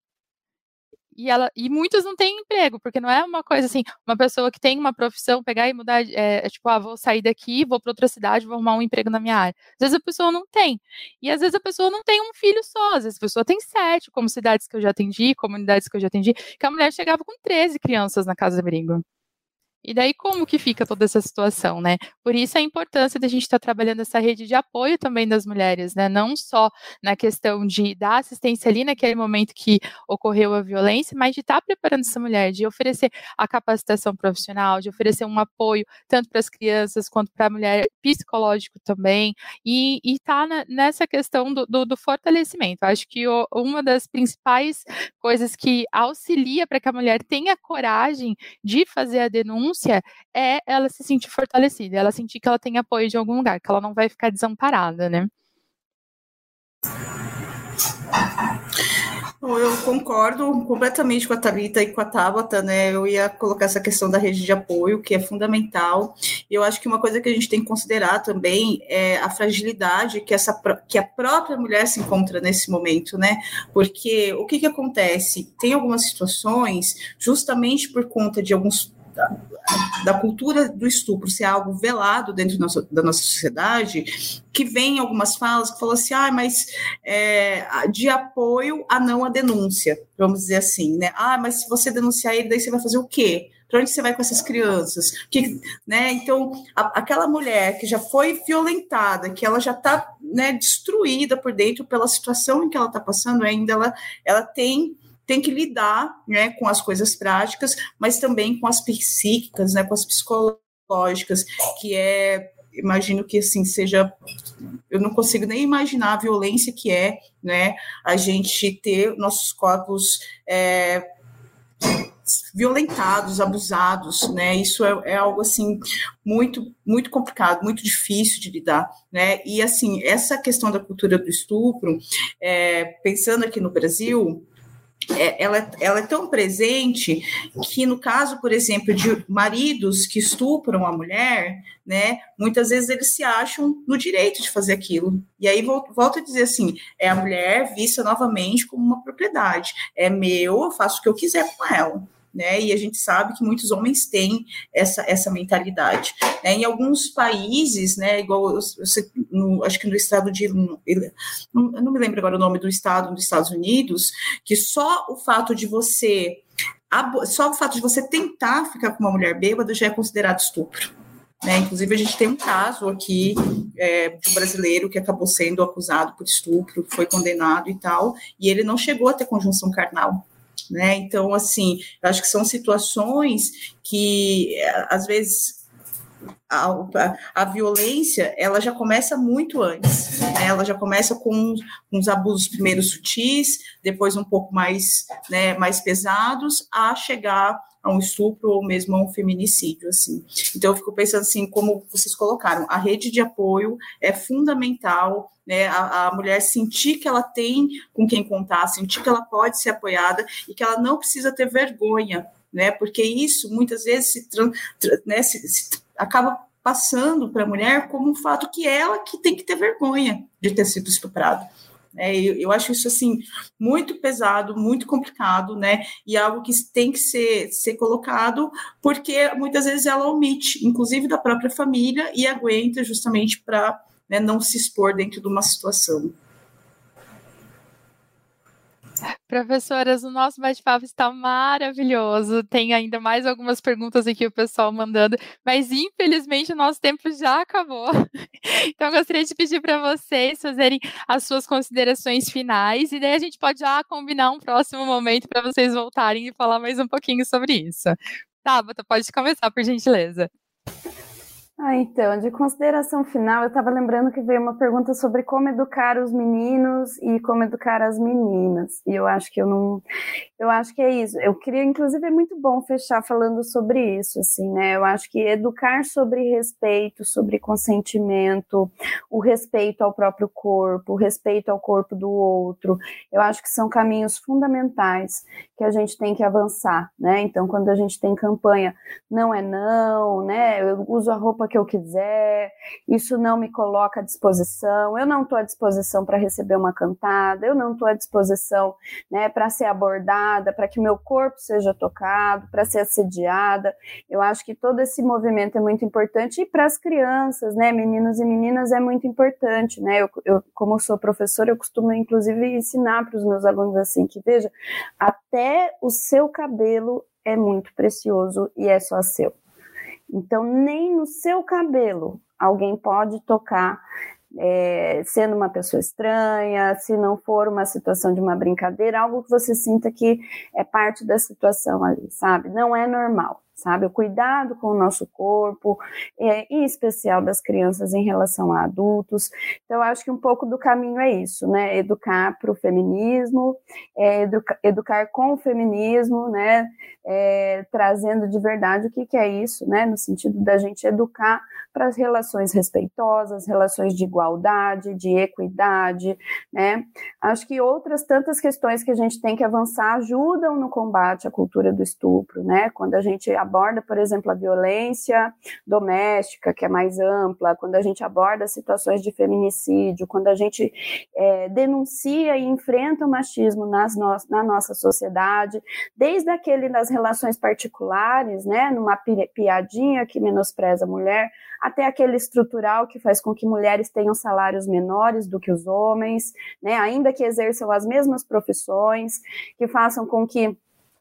E, ela, e muitos não têm emprego, porque não é uma coisa assim, uma pessoa que tem uma profissão, pegar e mudar, é, é tipo, ah, vou sair daqui, vou para outra cidade, vou arrumar um emprego na minha área. Às vezes a pessoa não tem. E às vezes a pessoa não tem um filho só, às vezes a pessoa tem sete, como cidades que eu já atendi, comunidades que eu já atendi, que a mulher chegava com 13 crianças na casa de abrigo. E daí como que fica toda essa situação, né? Por isso a importância da gente estar tá trabalhando essa rede de apoio também das mulheres, né? Não só na questão de dar assistência ali naquele momento que ocorreu a violência, mas de estar tá preparando essa mulher, de oferecer a capacitação profissional, de oferecer um apoio tanto para as crianças quanto para a mulher psicológico também, e estar tá nessa questão do, do, do fortalecimento. Acho que o, uma das principais coisas que auxilia para que a mulher tenha coragem de fazer a denúncia renúncia é ela se sentir fortalecida, ela sentir que ela tem apoio de algum lugar, que ela não vai ficar desamparada, né? Eu concordo completamente com a Thalita e com a Tabata, né? Eu ia colocar essa questão da rede de apoio, que é fundamental. Eu acho que uma coisa que a gente tem que considerar também é a fragilidade que, essa, que a própria mulher se encontra nesse momento, né? Porque o que, que acontece? Tem algumas situações, justamente por conta de alguns da, cultura do estupro ser algo velado dentro da nossa, da nossa sociedade, que vem algumas falas que falam assim, ah, mas é, de apoio a não a denúncia, vamos dizer assim, né? Ah, mas se você denunciar ele, daí você vai fazer o quê? Para onde você vai com essas crianças? Que, né? Então, a, aquela mulher que já foi violentada, que ela já está né, destruída por dentro pela situação em que ela está passando, ainda ela, ela tem tem que lidar né, com as coisas práticas, mas também com as psíquicas, né, com as psicológicas, que é imagino que assim seja eu não consigo nem imaginar a violência que é né a gente ter nossos corpos é, violentados abusados né isso é, é, algo assim muito muito complicado muito difícil de lidar né e assim essa questão da cultura do estupro é, pensando aqui no Brasil é, ela, ela é tão presente que, no caso, por exemplo, de maridos que estupram a mulher, né, muitas vezes eles se acham no direito de fazer aquilo. E aí, volto, volto a dizer assim: é a mulher vista novamente como uma propriedade. É meu, eu faço o que eu quiser com ela né? E a gente sabe que muitos homens têm essa, essa mentalidade. Né? Em alguns países, né, igual eu, no, acho que no estado de. No, eu não me lembro agora o nome do estado dos Estados Unidos, que só o fato de você. Só o fato de você tentar ficar com uma mulher bêbada já é considerado estupro. Né? Inclusive, a gente tem um caso aqui é, de um brasileiro que acabou sendo acusado por estupro, foi condenado e tal, e ele não chegou a ter conjunção carnal né? Então, assim, eu acho que são situações que, às vezes, a, a, violência ela já começa muito antes, né? ela já começa com uns abusos primeiro sutis, depois um pouco mais, né, mais pesados, a chegar a um estupro ou mesmo a um feminicídio, assim. Então eu fico pensando assim, como vocês colocaram, a rede de apoio é fundamental, né, a, a, mulher sentir que ela tem com quem contar, sentir que ela pode ser apoiada e que ela não precisa ter vergonha, né, porque isso muitas vezes se, né, se, se acaba passando para a mulher como um fato que ela que tem que ter vergonha de ter sido estuprada. É, eu, eu, acho isso assim muito pesado, muito complicado, né? E algo que tem que ser, ser colocado, porque muitas vezes ela omite, inclusive da própria família, e aguenta justamente para né, não se expor dentro de uma situação. Professoras, o nosso bate-papo está maravilhoso. Tem ainda mais algumas perguntas aqui o pessoal mandando, mas infelizmente o nosso tempo já acabou. [LAUGHS] Então gostaria de pedir para vocês fazerem as suas considerações finais e daí a gente pode já combinar um próximo momento para vocês voltarem e falar mais um pouquinho sobre isso. Tabata, pode começar, por gentileza. Ah, então, de consideração final, eu estava lembrando que veio uma pergunta sobre como educar os meninos e como educar as meninas. E eu acho que eu não. Eu acho que é isso. Eu queria, inclusive, é muito bom fechar falando sobre isso, assim, né? Eu acho que educar sobre respeito, sobre consentimento, o respeito ao próprio corpo, o respeito ao corpo do outro, eu acho que são caminhos fundamentais que a gente tem que avançar, né? Então, quando a gente tem campanha, não é não, né? Eu uso a roupa que eu quiser, isso não me coloca à disposição, eu não estou à disposição para receber uma cantada, eu não estou à disposição né, para ser abordada, para que meu corpo seja tocado, para ser assediada. Eu acho que todo esse movimento é muito importante e para as crianças, né, meninos e meninas, é muito importante. Né? Eu, eu, como sou professora, eu costumo inclusive ensinar para os meus alunos assim que veja, até o seu cabelo é muito precioso e é só seu. Então, nem no seu cabelo alguém pode tocar é, sendo uma pessoa estranha, se não for uma situação de uma brincadeira, algo que você sinta que é parte da situação ali, sabe? Não é normal sabe? O cuidado com o nosso corpo, é, em especial das crianças em relação a adultos. Então, acho que um pouco do caminho é isso, né? Educar para o feminismo, é, educa educar com o feminismo, né? É, trazendo de verdade o que, que é isso, né? No sentido da gente educar para as relações respeitosas, relações de igualdade, de equidade, né? Acho que outras tantas questões que a gente tem que avançar ajudam no combate à cultura do estupro, né? Quando a gente aborda, por exemplo, a violência doméstica, que é mais ampla, quando a gente aborda situações de feminicídio, quando a gente é, denuncia e enfrenta o machismo nas no na nossa sociedade, desde aquele das relações particulares, né, numa piadinha que menospreza a mulher, até aquele estrutural que faz com que mulheres tenham salários menores do que os homens, né, ainda que exerçam as mesmas profissões, que façam com que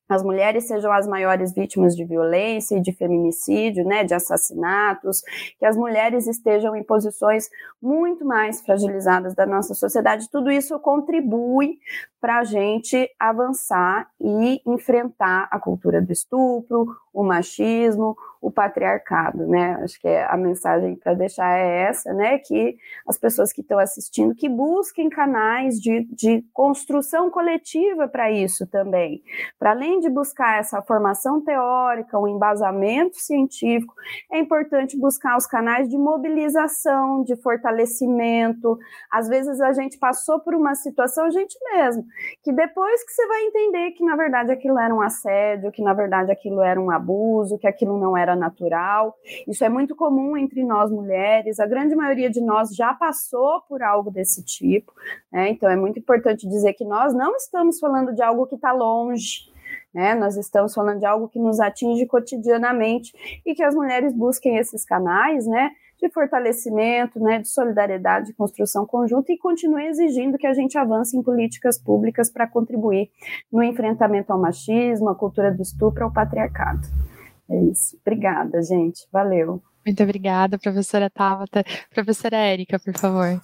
as mulheres sejam as maiores vítimas de violência e de feminicídio, né, de assassinatos, que as mulheres estejam em posições muito mais fragilizadas da nossa sociedade, tudo isso contribui para a gente avançar e enfrentar a cultura do estupro, o machismo, o patriarcado, né? Acho que é a mensagem para deixar é essa, né? Que as pessoas que estão assistindo que busquem canais de, de construção coletiva para isso também. Para além de buscar essa formação teórica, o um embasamento científico, é importante buscar os canais de mobilização, de fortalecimento. Às vezes a gente passou por uma situação, a gente mesmo, que depois que você vai entender que na verdade aquilo era um assédio, que na verdade aquilo era um abuso, que aquilo não era natural. Isso é muito comum entre nós mulheres. A grande maioria de nós já passou por algo desse tipo. Né? Então é muito importante dizer que nós não estamos falando de algo que está longe. Né? Nós estamos falando de algo que nos atinge cotidianamente e que as mulheres busquem esses canais, né? De fortalecimento, né, de solidariedade, de construção conjunta e continue exigindo que a gente avance em políticas públicas para contribuir no enfrentamento ao machismo, à cultura do estupro, ao patriarcado. É isso. Obrigada, gente. Valeu. Muito obrigada, professora Tabata. Professora Érica, por favor.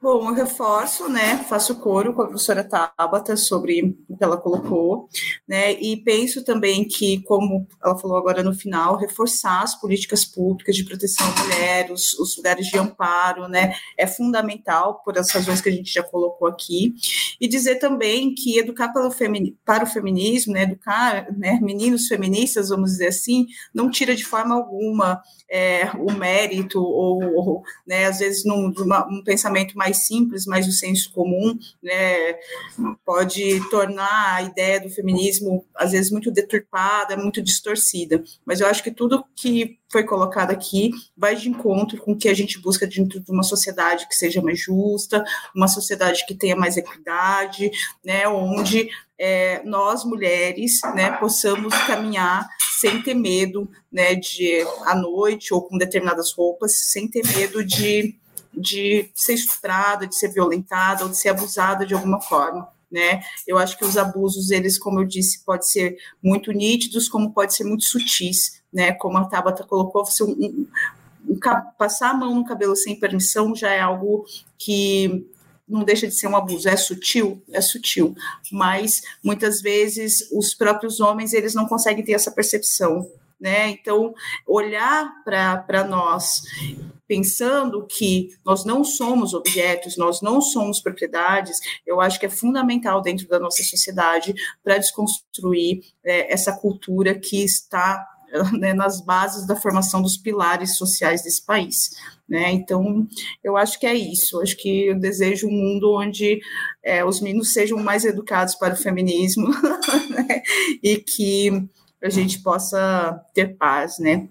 Bom, eu reforço, né, faço coro com a professora Tabata sobre o que ela colocou, né, e penso também que, como ela falou agora no final, reforçar as políticas públicas de proteção à mulher, os, os lugares de amparo, né, é fundamental por as razões que a gente já colocou aqui, e dizer também que educar pelo para o feminismo, né, educar, né, meninos feministas, vamos dizer assim, não tira de forma alguma é, o mérito ou, ou né, às vezes num, um pensamento mais simples, mais do senso comum, né, pode tornar a ideia do feminismo às vezes muito deturpada, muito distorcida. Mas eu acho que tudo que foi colocado aqui vai de encontro com o que a gente busca dentro de uma sociedade que seja mais justa, uma sociedade que tenha mais equidade, né, onde é, nós mulheres, né, possamos caminhar sem ter medo, né, de à noite ou com determinadas roupas, sem ter medo de, de ser estuprada, de ser violentada ou de ser abusada de alguma forma. Né? Eu acho que os abusos, eles, como eu disse, pode ser muito nítidos, como pode ser muito sutis, né? Como a Tabata colocou, você um, um, um, passar a mão no cabelo sem permissão já é algo que não deixa de ser um abuso, é sutil, é sutil, mas muitas vezes os próprios homens eles não conseguem ter essa percepção, né? Então, olhar para nós pensando que nós não somos objetos, nós não somos propriedades, eu acho que é fundamental dentro da nossa sociedade para desconstruir é, essa cultura que está [LAUGHS] né, nas bases da formação dos pilares sociais desse país. Né? Então, eu acho que é isso. Acho que eu desejo um mundo onde é, os meninos sejam mais educados para o feminismo [LAUGHS] né? e que a gente possa ter paz, né?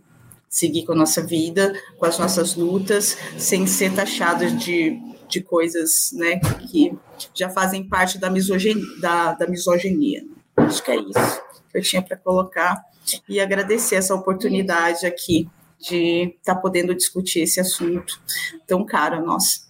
Seguir com a nossa vida, com as nossas lutas, sem ser taxados de, de coisas né, que já fazem parte da misoginia. Da, da misoginia. Acho que é isso que eu tinha para colocar e agradecer essa oportunidade aqui de estar tá podendo discutir esse assunto tão caro a nós.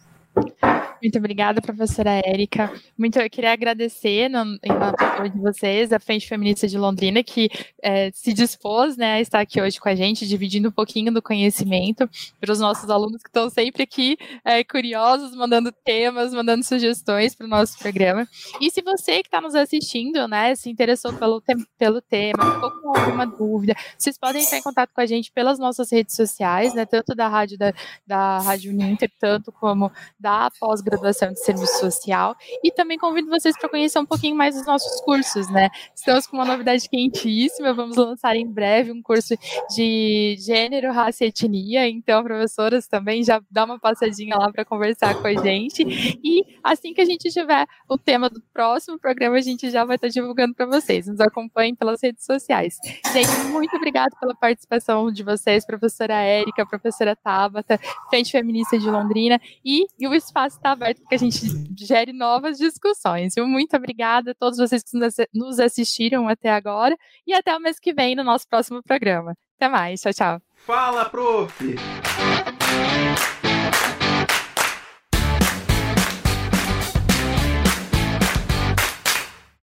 Muito obrigada, professora Érica. Muito, eu queria agradecer no, em de vocês, a Frente Feminista de Londrina, que é, se dispôs né, a estar aqui hoje com a gente, dividindo um pouquinho do conhecimento para os nossos alunos que estão sempre aqui é, curiosos, mandando temas, mandando sugestões para o nosso programa. E se você que está nos assistindo, né, se interessou pelo, te pelo tema, ficou com alguma dúvida, vocês podem entrar em contato com a gente pelas nossas redes sociais, né, tanto da rádio da, da Rádio Uninter, tanto como da pós-graduação graduação de serviço social e também convido vocês para conhecer um pouquinho mais dos nossos cursos, né? Estamos com uma novidade quentíssima, vamos lançar em breve um curso de gênero, raça e etnia, então professoras também já dá uma passadinha lá para conversar com a gente e assim que a gente tiver o tema do próximo programa, a gente já vai estar divulgando para vocês. Nos acompanhem pelas redes sociais. Gente, muito obrigada pela participação de vocês, professora Érica, professora Tabata, Frente Feminista de Londrina e, e o espaço está aberto para que a gente gere novas discussões. Muito obrigada a todos vocês que nos assistiram até agora e até o mês que vem no nosso próximo programa. Até mais, tchau, tchau. Fala, prof!